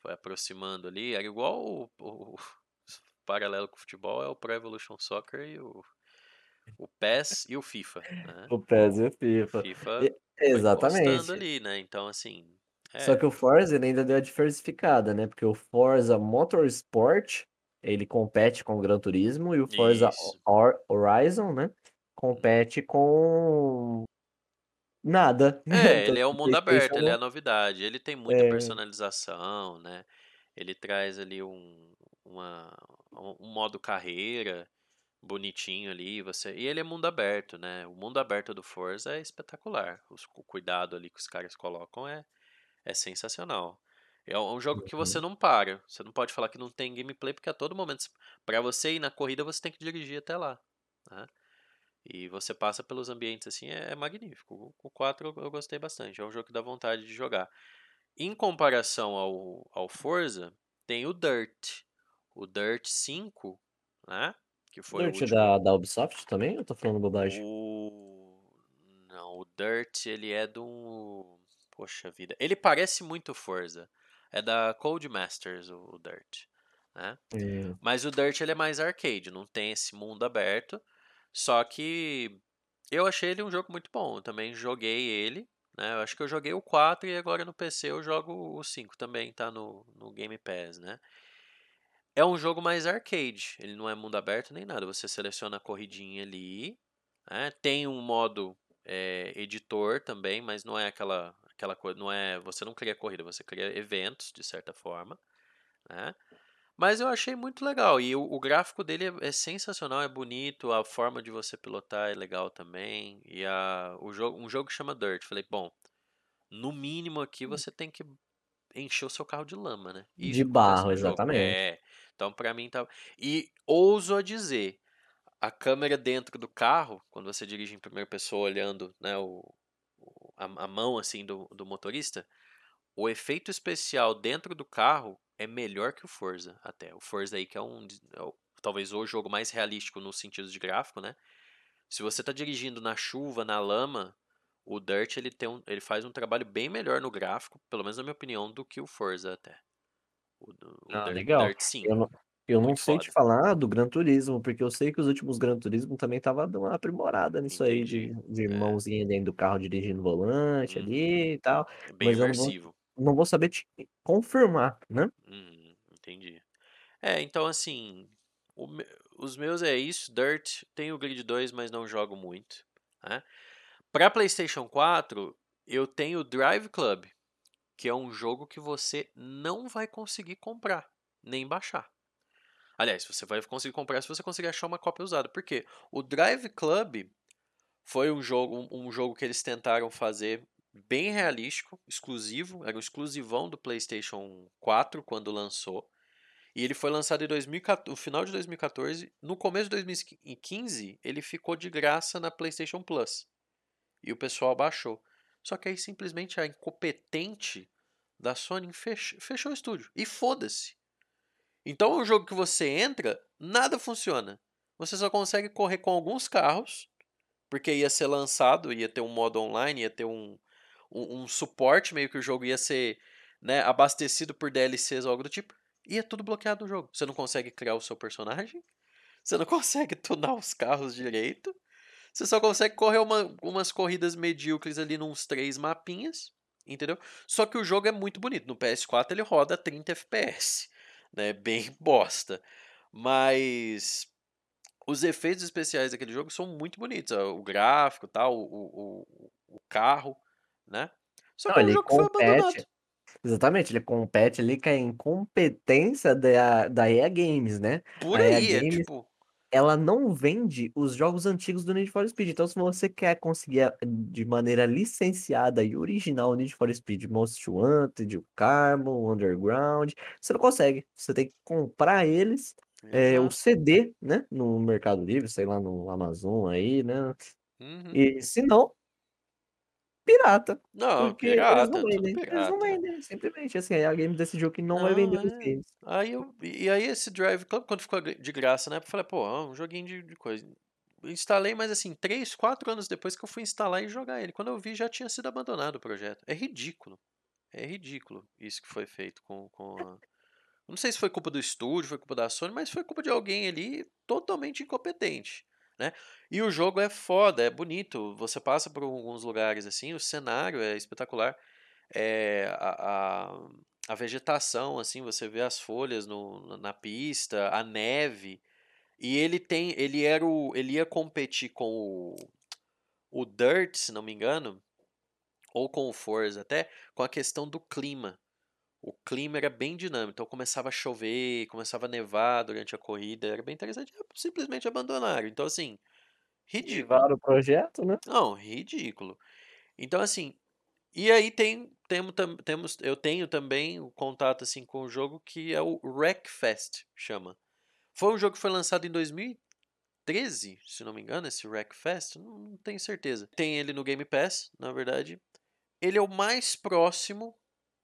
foi aproximando ali, era igual o, o- paralelo com o futebol, é o Pro Evolution Soccer e o, o PES e o FIFA, né? O PES e o O FIFA. FIFA E- exatamente. ali, né? Então, assim, Só é, que o Forza ele ainda deu a diversificada, né? Porque o Forza Motorsport, ele compete com o Gran Turismo e o Forza isso. Horizon, né? Compete com nada. [LAUGHS] É, Tanto ele é o que o mundo aberto, ele é a novidade. Ele tem muita é, personalização, né? Ele traz ali um, uma, um um modo carreira bonitinho ali, você. E ele é mundo aberto, né? O mundo aberto do Forza é espetacular. Os- o cuidado ali que os caras colocam é, é sensacional. É um jogo que você não para. Você não pode falar que não tem gameplay, porque a todo momento, para você ir na corrida, você tem que dirigir até lá, né? E você passa pelos ambientes assim, é, é magnífico. O o 4 eu eu gostei bastante. É um jogo que dá vontade de jogar. Em comparação ao, ao Forza, tem o Dirt. O Dirt 5, né? Que foi Dirt o último. da, da Ubisoft também? Eu tô falando bobagem. O... Não, o Dirt, ele é do... Poxa vida. Ele parece muito Forza. É da Codemasters, o, o Dirt. Né? Hum, Mas o Dirt, ele é mais arcade. Não tem esse mundo aberto. Só que eu achei ele um jogo muito bom. Eu também joguei ele. Né? Eu acho que eu joguei o 4 e agora no PC eu jogo o 5 também. Tá no, no Game Pass, né? É um jogo mais arcade. Ele não é mundo aberto nem nada. Você seleciona a corridinha ali. né? Tem um modo é, editor também, mas não é aquela aquela coisa, não é, você não cria corrida, você cria eventos de certa forma, né? Mas eu achei muito legal e o, o gráfico dele é, é sensacional, é bonito, a forma de você pilotar é legal também e a, o jogo, um jogo que chama Dirt. Falei, bom, no mínimo aqui você tem que encher o seu carro de lama, né? de Isso acontece barro, exatamente. É. Então pra mim tá e ouso a dizer, a câmera dentro do carro, quando você dirige em primeira pessoa olhando, né, o- a, a mão assim do, do motorista, o efeito especial dentro do carro é melhor que o Forza até. O Forza aí que é um é talvez o jogo mais realístico no sentido de gráfico, né? Se você tá dirigindo na chuva, na lama, o Dirt ele tem um, ele faz um trabalho bem melhor no gráfico, pelo menos na minha opinião, do que o Forza até. O, o Ah, Dirt, legal. Dirt 5. Eu não, eu não Muito sei te foda. falar do Gran Turismo, porque eu sei que os últimos Gran Turismo também tava dando uma aprimorada nisso aí, de, de É. mãozinha dentro do carro dirigindo o volante Uhum. ali e tal. É bem Mas eu não vou, imersivo. não vou saber te confirmar, né? Uhum, entendi. É, então assim, o os meus é isso, Dirt, tenho o Grid 2, mas não jogo muito, né? Pra PlayStation 4, eu tenho o Drive Club, que é um jogo que você não vai conseguir comprar, nem baixar. Aliás, você vai conseguir comprar se você conseguir achar uma cópia usada. Por quê? O Drive Club foi um jogo, um, jogo que eles tentaram fazer bem realístico, exclusivo, era um exclusivão do PlayStation 4 quando lançou. E ele foi lançado em 2014, no final de 2014. No começo de 2015, ele ficou de graça na PlayStation Plus. E o pessoal baixou. Só que aí simplesmente a incompetente da Sony fech- fechou o estúdio. E foda-se. Então é um jogo que você entra, nada funciona. Você só consegue correr com alguns carros, porque ia ser lançado, ia ter um modo online, ia ter um, um, um suporte, meio que o jogo ia ser né, abastecido por DLCs ou algo do tipo. E é tudo bloqueado no jogo. Você não consegue criar o seu personagem, você não [LAUGHS] consegue tunar os carros direito, você só consegue correr uma- umas corridas medíocres ali nos três mapinhas, entendeu? Só que o jogo é muito bonito. No PS4 ele roda a 30 FPS, né? Bem [LAUGHS] bosta. Mas os efeitos especiais daquele jogo são muito bonitos. O gráfico, tal, o, o, o- o carro, né? Só que Não, é ele jogo que foi compete, abandonado. exatamente, ele compete ali com a incompetência da, da EA Games, né? Por A EA aí, é Games, tipo. Ela não vende os jogos antigos do Need for Speed. Então, se você quer conseguir a- de maneira licenciada e original o Need for Speed Most Wanted, o Carbon, o Underground, você não consegue. Você tem que comprar eles, é, o. CD, né? No Mercado Livre, sei lá, no Amazon aí, né? Uhum. E se não, pirata. Não, Porque eles não pirata, vendem. Eles não pirata. vendem, simplesmente. Assim, a EA Games decidiu que não vai vender Não, os é. games. Aí eu, e aí esse Drive Club, quando ficou de graça, né? Eu falei, pô, é um joguinho de, de coisa. Instalei, mas assim, 3, 4 anos depois que eu fui instalar e jogar ele. Quando eu vi, já tinha sido abandonado o projeto. É ridículo. É ridículo isso que foi feito com, com a... Não sei se foi culpa do estúdio, foi culpa da Sony, mas foi culpa de alguém ali totalmente incompetente, né? E o jogo é foda, é bonito. Você passa por alguns lugares assim, o cenário é espetacular. É, a, a, a vegetação, assim, você vê as folhas no, na pista, a neve. E ele tem, ele era o, ele ia competir com o, o Dirt, se não me engano, ou com o Forza até, com a questão do clima. O clima era bem dinâmico, então começava a chover, começava a nevar durante a corrida, era bem interessante. Simplesmente abandonaram. Então, assim, ridículo. O projeto, né? Não, ridículo. Então, assim, e aí tem, temos, temos, eu tenho também o contato assim com o jogo que é o Wreckfest, chama. Foi um jogo que foi lançado em 2013, se não me engano, esse Wreckfest, não, não tenho certeza. Tem ele no Game Pass, na verdade. Ele é o mais próximo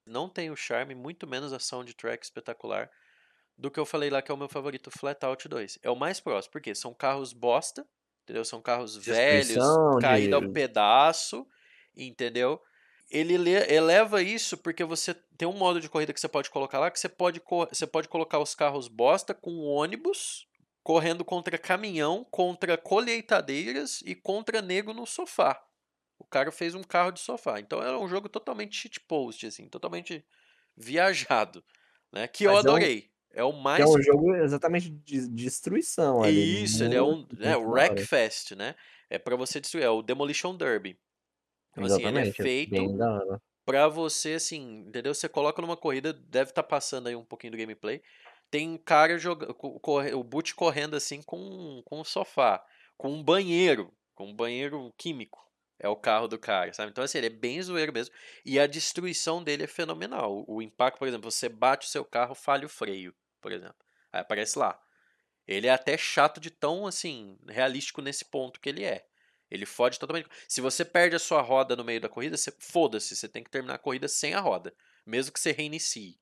Não tem o charme, muito menos a soundtrack espetacular do que eu falei lá que é o meu favorito, Flatout 2. É o mais próximo, porque são carros bosta, entendeu? São carros velhos, caídos ao pedaço, entendeu? Ele le- eleva isso porque você tem um modo de corrida que você pode colocar lá, que você pode, você pode colocar os carros bosta com ônibus, correndo contra caminhão, contra colheitadeiras e contra nego no sofá. O cara fez um carro de sofá. Então era um jogo totalmente shitpost, assim, totalmente viajado, né? Que eu Mas é um- adorei. É o mais é um jogo exatamente de destruição ali. isso, ele é um. É, muito o. Wreckfest, né? É pra você destruir. É o Demolition Derby. Então, assim, ele é Exatamente. feito pra você, assim, entendeu? Você coloca numa corrida, deve estar passando aí um pouquinho do gameplay. Tem um cara jogando. O boot correndo assim com, com um sofá, com um banheiro, com um banheiro químico. É o carro do cara, sabe? Então, assim, ele é bem zoeiro mesmo. E a destruição dele é fenomenal. O, impacto, por exemplo, você bate o seu carro, falha o freio, por exemplo. Aí aparece lá. Ele é até chato de tão, assim, realístico nesse ponto que ele é. Ele fode totalmente. Se você perde a sua roda no meio da corrida, você foda-se, você tem que terminar a corrida sem a roda, mesmo que você reinicie.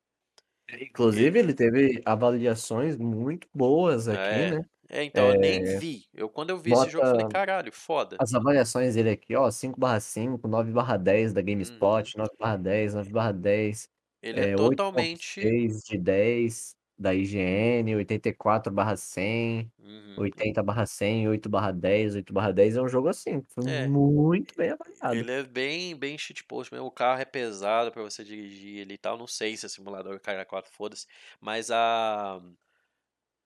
Inclusive, ele teve avaliações muito boas aqui, É. né? É, então eu nem É, vi. Eu quando eu vi esse jogo, eu falei, Bota caralho, foda. as avaliações dele aqui, ó, 5/5, 9/10 da. GameSpot, 9/10, 9/10, Ele é é, totalmente 8.6 de 10 da IGN, 84/100, Uhum. 80/100, 8/10, 8/10 é um jogo assim, foi É. muito bem avaliado. Ele é bem, bem shitpost mesmo. O carro é pesado pra você dirigir ele e tal. Não sei se é simulador Cara 4, foda-se. Mas a.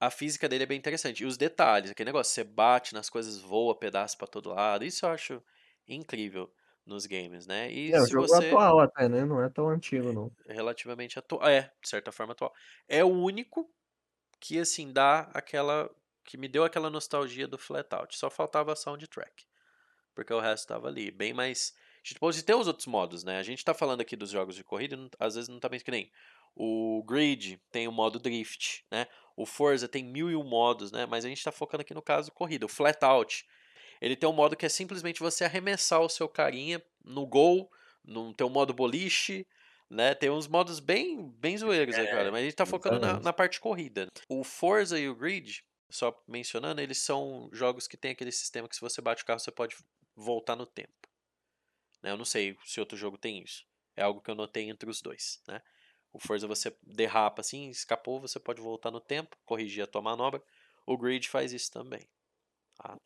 A física dele é bem interessante. E os detalhes, aquele negócio, você bate nas coisas, voa pedaço pra todo lado. Isso eu acho incrível nos games, né? E É, o jogo você. atual até, né? Não é tão antigo, não. relativamente atual. É, de certa forma atual. É o único que, assim, dá aquela. que me deu aquela nostalgia do Flatout. Só faltava a soundtrack. Porque o resto tava ali. Bem mais. Tipo, e tem os outros modos, né? A gente tá falando aqui dos jogos de corrida, e não- às vezes não tá bem que nem. O Grid tem o modo Drift, né? O Forza tem mil e um modos, né? Mas a gente tá focando aqui no caso corrida. O Flatout, ele tem um modo que é simplesmente você arremessar o seu carinha no gol, no, tem um modo boliche, né? Tem uns modos bem, bem zoeiros aí, cara. Mas a gente tá focando na, na parte corrida. O Forza e o Grid, só mencionando, eles são jogos que tem aquele sistema que se você bate o carro, você pode voltar no tempo. Né? Eu não sei se outro jogo tem isso. É algo que eu notei entre os dois, né? O Forza você derrapa assim, escapou, você pode voltar no tempo, corrigir a tua manobra. O Grid faz isso também. tá?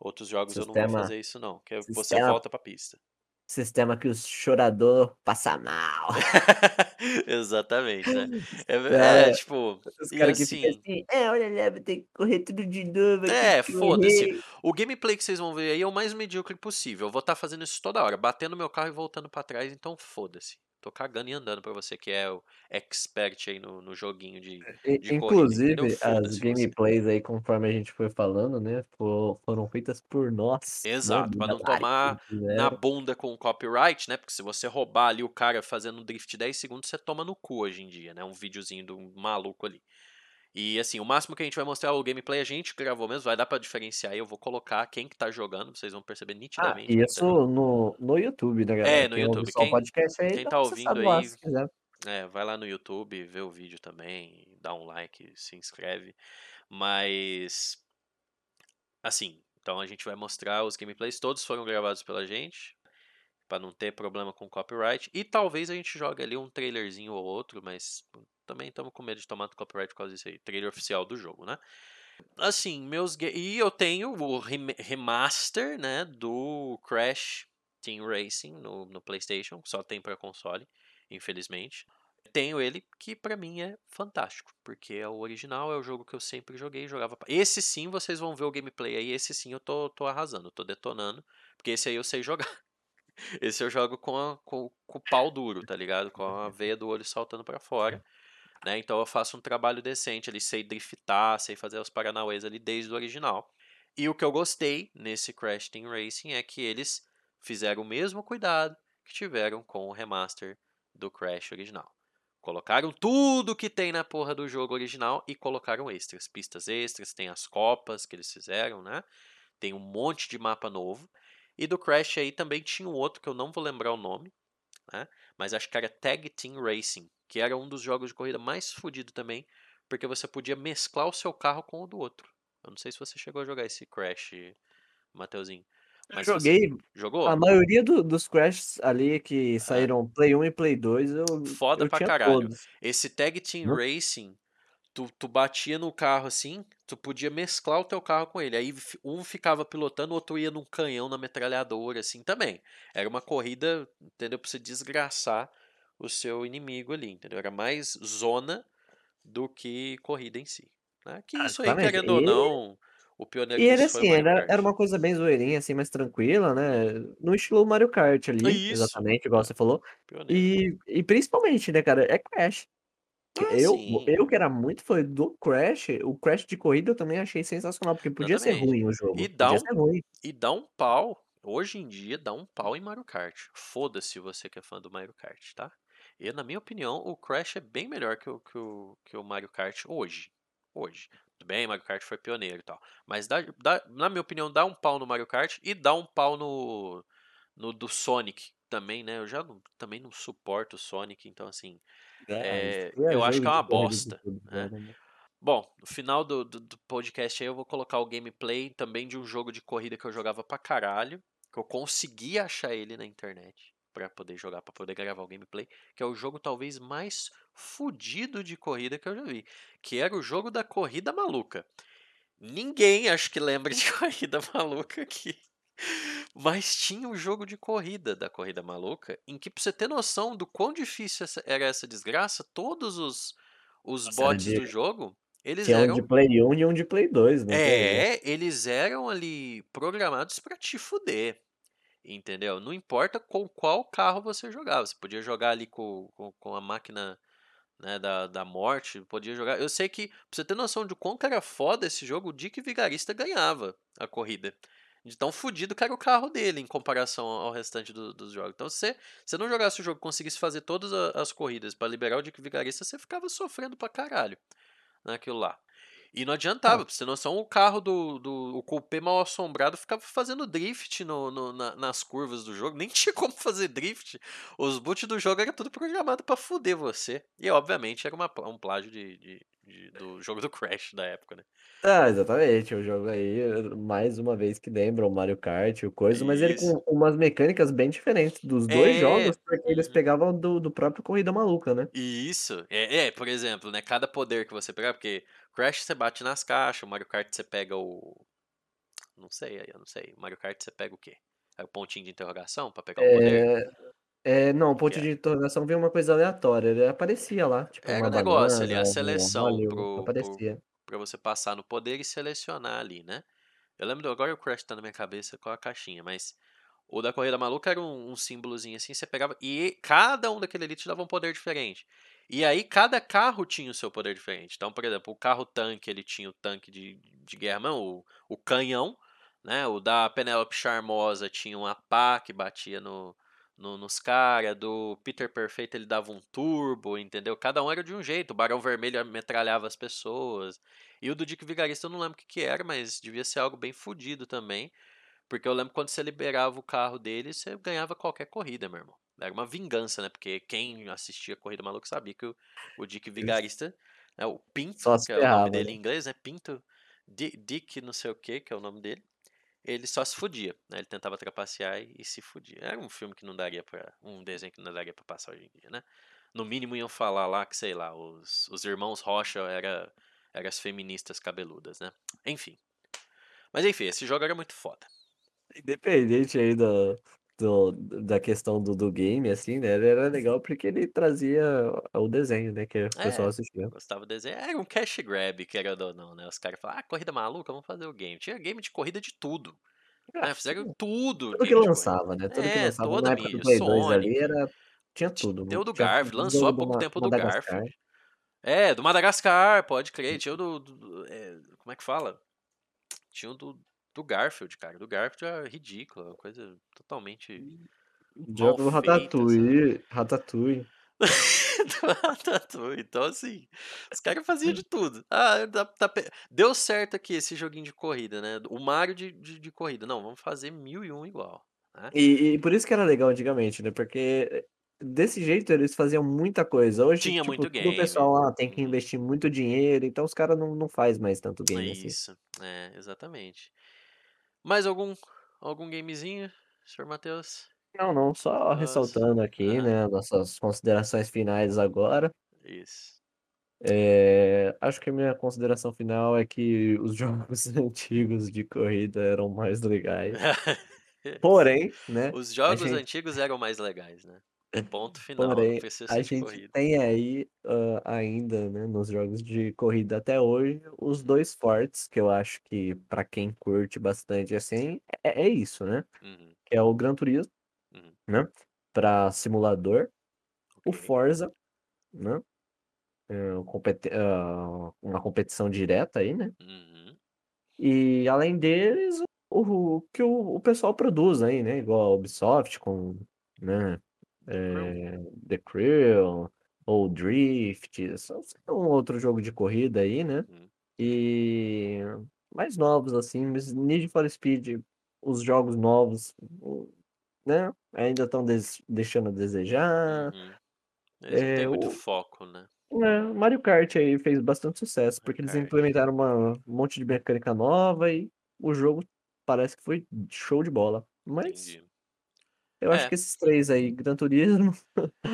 Outros jogos eu não vou Sistema- fazer isso não, que é você sistema- volta pra pista. Sistema que o chorador passa mal. [LAUGHS] Exatamente, né? [LAUGHS] É, É, é, tipo, Os caras que ficam assim, assim, é, olha lá, vai ter que correr tudo de novo. É, que foda-se. correr." O gameplay que vocês vão ver aí é o mais medíocre possível. Eu vou estar fazendo isso toda hora, batendo meu carro e voltando pra trás, então foda-se. Tô cagando e andando pra você que é o expert aí no, no joguinho de. E- de corrida? Inclusive, as Foda-se você. gameplays aí, conforme a gente foi falando, né, fo- foram feitas por nós. né, Exato, pra não tomar Na bunda com copyright, né? Porque se você roubar ali o cara fazendo um drift 10 segundos, você toma no cu hoje em dia, né? Um videozinho do maluco ali. E assim, o máximo que a gente vai mostrar o gameplay a gente gravou mesmo, vai dar pra diferenciar aí, eu vou colocar quem que tá jogando, vocês vão perceber Ah, nitidamente tá isso jogando. no, no YouTube, né, galera? É, no Quem YouTube. Quem, podcast aí, quem tá ouvindo lá, aí, é, vai lá no YouTube, vê o vídeo também, dá um like, se inscreve. Mas, assim, então a gente vai mostrar os gameplays, todos foram gravados pela gente, pra não ter problema com copyright. E talvez a gente jogue ali um trailerzinho ou outro, mas também estamos com medo de tomar copyright por causa disso aí. Trailer oficial do jogo, né? Assim, meus. E eu tenho o rem- remaster, né? Do Crash Team Racing no, no PlayStation. Só tem pra console, infelizmente. Tenho ele, que pra mim é fantástico. Porque é o original, é o jogo que eu sempre joguei e jogava. Esse sim, vocês vão ver o gameplay aí. Esse sim eu tô, tô arrasando, tô detonando. Porque esse aí eu sei [LAUGHS] jogar. Esse eu jogo com, a- com, com o pau duro, tá ligado? Com a [LAUGHS] veia do olho saltando pra fora. Né? Então eu faço um trabalho decente ali, sei driftar, sei fazer os paranauês ali desde o original. E o que eu gostei nesse Crash Team Racing é que eles fizeram o mesmo cuidado que tiveram com o remaster do Crash original. Colocaram tudo que tem na porra do jogo original e colocaram extras, pistas extras, tem as copas que eles fizeram, né? Tem um monte de mapa novo. E do Crash aí também tinha um outro que eu não vou lembrar o nome, né? Mas acho que era Tag Team Racing, que era um dos jogos de corrida mais fodido também, porque você podia mesclar o seu carro com o do outro. Eu não sei se você chegou a jogar esse Crash, Mateuzinho. Eu Mas joguei jogou? a maioria do- dos Crashs ali que saíram Play 1 e Play 2, eu, Foda eu pra caralho. todos. Esse Tag Team Hum? Racing, tu, tu batia no carro assim, tu podia mesclar o teu carro com ele. Aí um ficava pilotando, o outro ia num canhão na metralhadora, assim também. Era uma corrida, entendeu? Pra você desgraçar o seu inimigo ali, entendeu? Era mais zona do que corrida em si. Né? Que isso aí, exatamente. querendo ou E- não, o pioneiro E ele, disso foi o assim, Mario era, Kart. era uma coisa bem zoeirinha, assim, mais tranquila, né? No estilo Mario Kart ali, Isso. exatamente, igual você falou. Pioneiro. E, e principalmente, né, cara, é Crash. Que Ah, eu, sim. eu que era muito fã do Crash, o Crash de corrida eu também achei sensacional, porque podia ser Exatamente. ruim o jogo. E dá podia um- ser ruim. E dá um pau, hoje em dia, dá um pau em Mario Kart. Foda-se você que é fã do Mario Kart, tá? E, na minha opinião, o Crash é bem melhor que o, que o, que o Mario Kart hoje. Hoje. Tudo bem, Mario Kart foi pioneiro e tal. Mas, dá, dá- na minha opinião, dá um pau no Mario Kart e dá um pau no, no do Sonic também, né? Eu já não- também não suporto o Sonic, então, assim. É, isso aí eu acho que é uma bosta, né? né? Bom, no final do, do, do podcast aí eu vou colocar o gameplay também de um jogo de corrida que eu jogava pra caralho, que eu consegui achar ele na internet pra poder jogar, pra poder gravar o gameplay, que é o jogo talvez mais fudido de corrida que eu já vi, que era o jogo da corrida maluca. Ninguém acho que lembra de [LAUGHS] corrida maluca aqui. Mas tinha um jogo de corrida da corrida maluca, em que pra você ter noção do quão difícil essa- era essa desgraça, todos os, os Nossa, bots do jogo, eles Tinha um eram de Play 1 e um de Play 2, né? é, eles eram ali programados pra te fuder. Entendeu? Não importa com qual carro você jogava. Você podia jogar ali com, com, com a máquina né, da, da morte. Podia jogar. Eu sei que, pra você ter noção de quão era foda esse jogo, o Dick Vigarista ganhava a corrida. De tão fudido que era o carro dele em comparação ao restante do- dos jogos. Então, se você, você não jogasse o jogo conseguisse fazer todas as corridas pra liberar o Dick Vigarista, você ficava sofrendo pra caralho naquilo lá. E não adiantava, pra você ter noção, o carro do, do o Coupé mal assombrado ficava fazendo drift no, no- na- nas curvas do jogo. [LAUGHS] Nem tinha como fazer drift. Os boots do jogo era tudo programado pra fuder você. E obviamente era uma, um plágio de, de- de- do jogo do Crash da época, né? Ah, exatamente. O jogo aí, mais uma vez que lembra o Mario Kart, o coisa, mas ele Isso. com umas mecânicas bem diferentes dos dois É, jogos, porque eles uhum. pegavam do, do próprio Corrida Maluca, né? Isso. É, é, por exemplo, né? Cada poder que você pegar, porque Crash você bate nas caixas, o Mario Kart você pega o. Não sei, eu não sei. Mario Kart você pega o quê? É o pontinho de interrogação pra pegar o poder? É, é, não, o ponto é? de interrogação veio uma coisa aleatória. Ele aparecia lá, tipo, Era uma o negócio ali, a um seleção pro, pro, aparecia. pra você passar no poder e selecionar ali, né? Eu lembro, agora o Crash tá na minha cabeça com a caixinha, mas o da Corrida Maluca era um, um símbolozinho assim, você pegava, e cada um daquele ali te dava um poder diferente. E aí cada carro tinha o seu poder diferente. Então, por exemplo, o carro tanque, ele tinha o tanque de, de guerra, não, o, o canhão, né? O da Penélope Charmosa tinha uma pá que batia no, no- nos caras, do Peter Perfeito ele dava um turbo, entendeu? Cada um era de um jeito. O Barão Vermelho metralhava as pessoas. E o do Dick Vigarista eu não lembro o que, que era, mas devia ser algo bem fodido também. Porque eu lembro quando você liberava o carro dele, você ganhava qualquer corrida, meu irmão. Era uma vingança, né? Porque quem assistia a Corrida Maluca sabia que o, o Dick Vigarista, né, o Pinto, que é o nome dele em inglês, né? Pinto, Di- Dick não sei o que, que é o nome dele ele só se fudia, né? Ele tentava trapacear e, e se fudia. Era um filme que não daria para um desenho que não daria para passar hoje em dia, né? No mínimo iam falar lá que sei lá, os, os irmãos Rocha era eram as feministas cabeludas, né? Enfim. Mas enfim, esse jogo era muito foda. Independente aí do, do, da questão do, do game, assim, né? Ele era legal porque ele trazia o desenho, né? Que o pessoal É, assistia. gostava do desenho. Era um cash grab, querendo ou não, né? Os caras falavam, ah, corrida maluca, vamos fazer o game. Tinha game de corrida de tudo. Ah, Né? Fizeram tudo tudo. que lançava, né? Tudo que É, lançava toda na época mídia. do Play 2 ali era. Tinha Ti- tudo. Tem o do Tinha Garfield, o lançou há do pouco Ma- tempo do. Garfield. É, do Madagascar, pode crer. Tinha o do. do- do- é, como é que fala? Tinha o do, do Garfield, cara. Do Garfield é ridículo, é uma coisa totalmente. Jogo do Ratatouille. Ratatouille. [LAUGHS] do Ratatouille. Então, assim, os caras faziam de [LAUGHS] tudo. Ah, tá pe- deu certo aqui esse joguinho de corrida, né? O Mario de, de, de corrida. Não, vamos fazer mil e um igual. Né? E, e por isso que era legal antigamente, né? Porque desse jeito eles faziam muita coisa. Hoje, Tinha tipo, muito todo o game. pessoal lá tem que Uhum. investir muito dinheiro, então os caras não, não faz mais tanto game assim. Isso, é, exatamente. Mais algum, algum gamezinho, senhor Matheus? Não, não, só Nossa. ressaltando aqui, Aham. né, nossas considerações finais agora. Isso. É, acho que a minha consideração final é que os [LAUGHS] jogos antigos de corrida eram mais legais. [LAUGHS] Porém, né, Os jogos gente, antigos eram mais legais, né? Ponto final, porém, a gente corrida. tem aí ah, ainda, né, nos jogos de corrida até hoje, os dois fortes, que eu acho que pra quem curte bastante assim, é, é isso, né? Uhum, Que é o Gran Turismo, uhum, né? Pra simulador, o ok. Forza, né? é, competi- ah, uma competição direta aí, né? Uhum, E além deles, o, o que o, o pessoal produz aí, né? Igual a Ubisoft com, né? É, The Crew, ou Drift, um outro jogo de corrida aí, né? Uhum. E mais novos assim, mas Need for Speed, os jogos novos, né? Ainda estão deixando a desejar. Uhum. Eles É, muito o, foco, né? é, Mario Kart aí fez bastante sucesso, Mario porque eles Kart. implementaram uma, um monte de mecânica nova e o jogo parece que foi show de bola. Mas Entendi. Eu acho É, que esses três aí, Gran Turismo,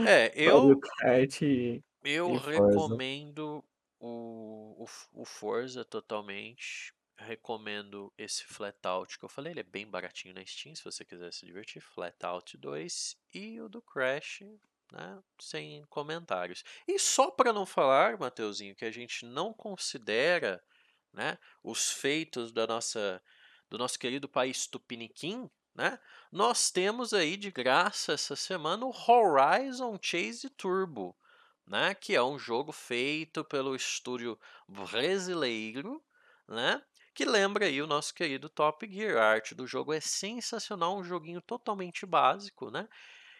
é, [LAUGHS] eu Kart e, Eu e recomendo o, o, o Forza totalmente. Recomendo esse Flatout que eu falei, ele é bem baratinho na Steam, se você quiser se divertir. Flatout 2 e o do Crash, né? Sem comentários. E só para não falar, Mateuzinho, que a gente não considera, né, os feitos da nossa do nosso querido país Tupiniquim, né? Nós temos aí de graça essa semana o Horizon Chase Turbo né? Que é um jogo feito pelo estúdio brasileiro, né? Que lembra aí o nosso querido Top Gear. A arte do jogo é sensacional, um joguinho totalmente básico, né?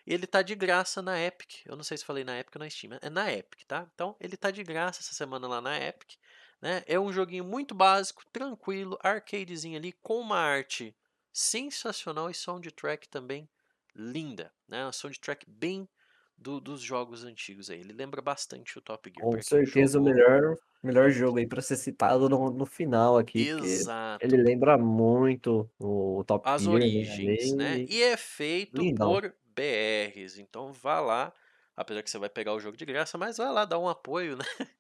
Ele tá de graça na Epic. Eu não sei se falei na Epic ou na Steam, é na Epic, tá? Então ele tá de graça essa semana lá na Epic, né? É um joguinho muito básico, tranquilo, arcadezinho ali com uma arte sensacional e soundtrack também linda, né? Uma soundtrack bem do- dos jogos antigos aí. Ele lembra bastante o Top Gear. Com certeza o jogou. melhor, melhor jogo aí pra ser citado no, no final aqui, Exato. ele lembra muito o Top As Gear, né? origens, né? E é feito Lindão. por BRs. Então vá lá. Apesar que você vai pegar o jogo de graça, mas vai lá dar um apoio, né? [LAUGHS]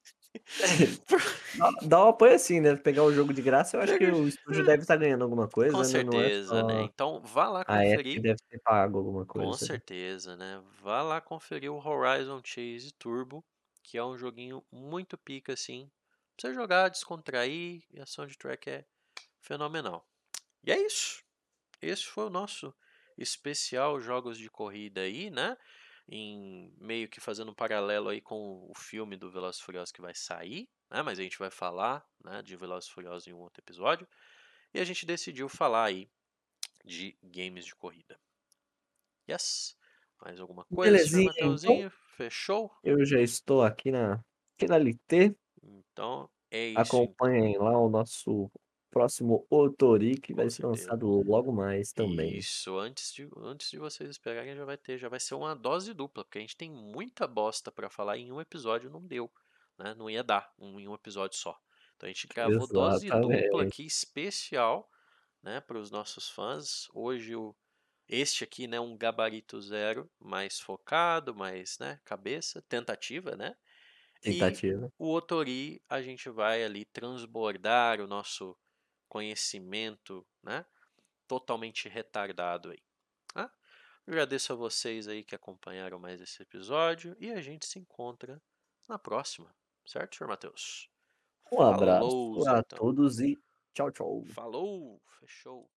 [LAUGHS] Dá, um apoio assim, né? Pegar o jogo de graça, eu acho que o estúdio deve estar ganhando alguma coisa, Com né? É certeza, né? só Então vá lá conferir. deve ter pago alguma Com coisa. né? certeza, né? Vá lá conferir o Horizon Chase Turbo, que é um joguinho muito pica, assim. Pra você jogar, descontrair, e a soundtrack é fenomenal. E é isso. Esse foi o nosso especial Jogos de Corrida aí, né? Em meio que fazendo um paralelo aí com o filme do Velozes Furiosos que vai sair, né? Mas a gente vai falar, né, de Velozes e Furiosos em um outro episódio. E a gente decidiu falar aí de games de corrida. Yes. Mais alguma coisa, Belezinha, então. Fechou? Eu já estou aqui na finalité. Então é isso. Acompanhem lá o nosso próximo Otori, que vai Com ser certeza. lançado logo mais também. Isso, antes de, antes de vocês esperarem já vai ter, já vai ser uma dose dupla, porque a gente tem muita bosta pra falar e em um episódio não deu, né? Não ia dar um em um episódio só. Então a gente gravou dose dupla aqui especial, né, para os nossos fãs. Hoje o este aqui, né, um gabarito zero, mais focado, mais, né, cabeça, tentativa, né? E Tentativa. o Otori, a gente vai ali transbordar o nosso conhecimento, né? Totalmente retardado aí. Tá? Agradeço a vocês aí que acompanharam mais esse episódio e a gente se encontra na próxima, certo, senhor Matheus? Um abraço Falou, a então. todos e tchau, tchau. Falou, fechou.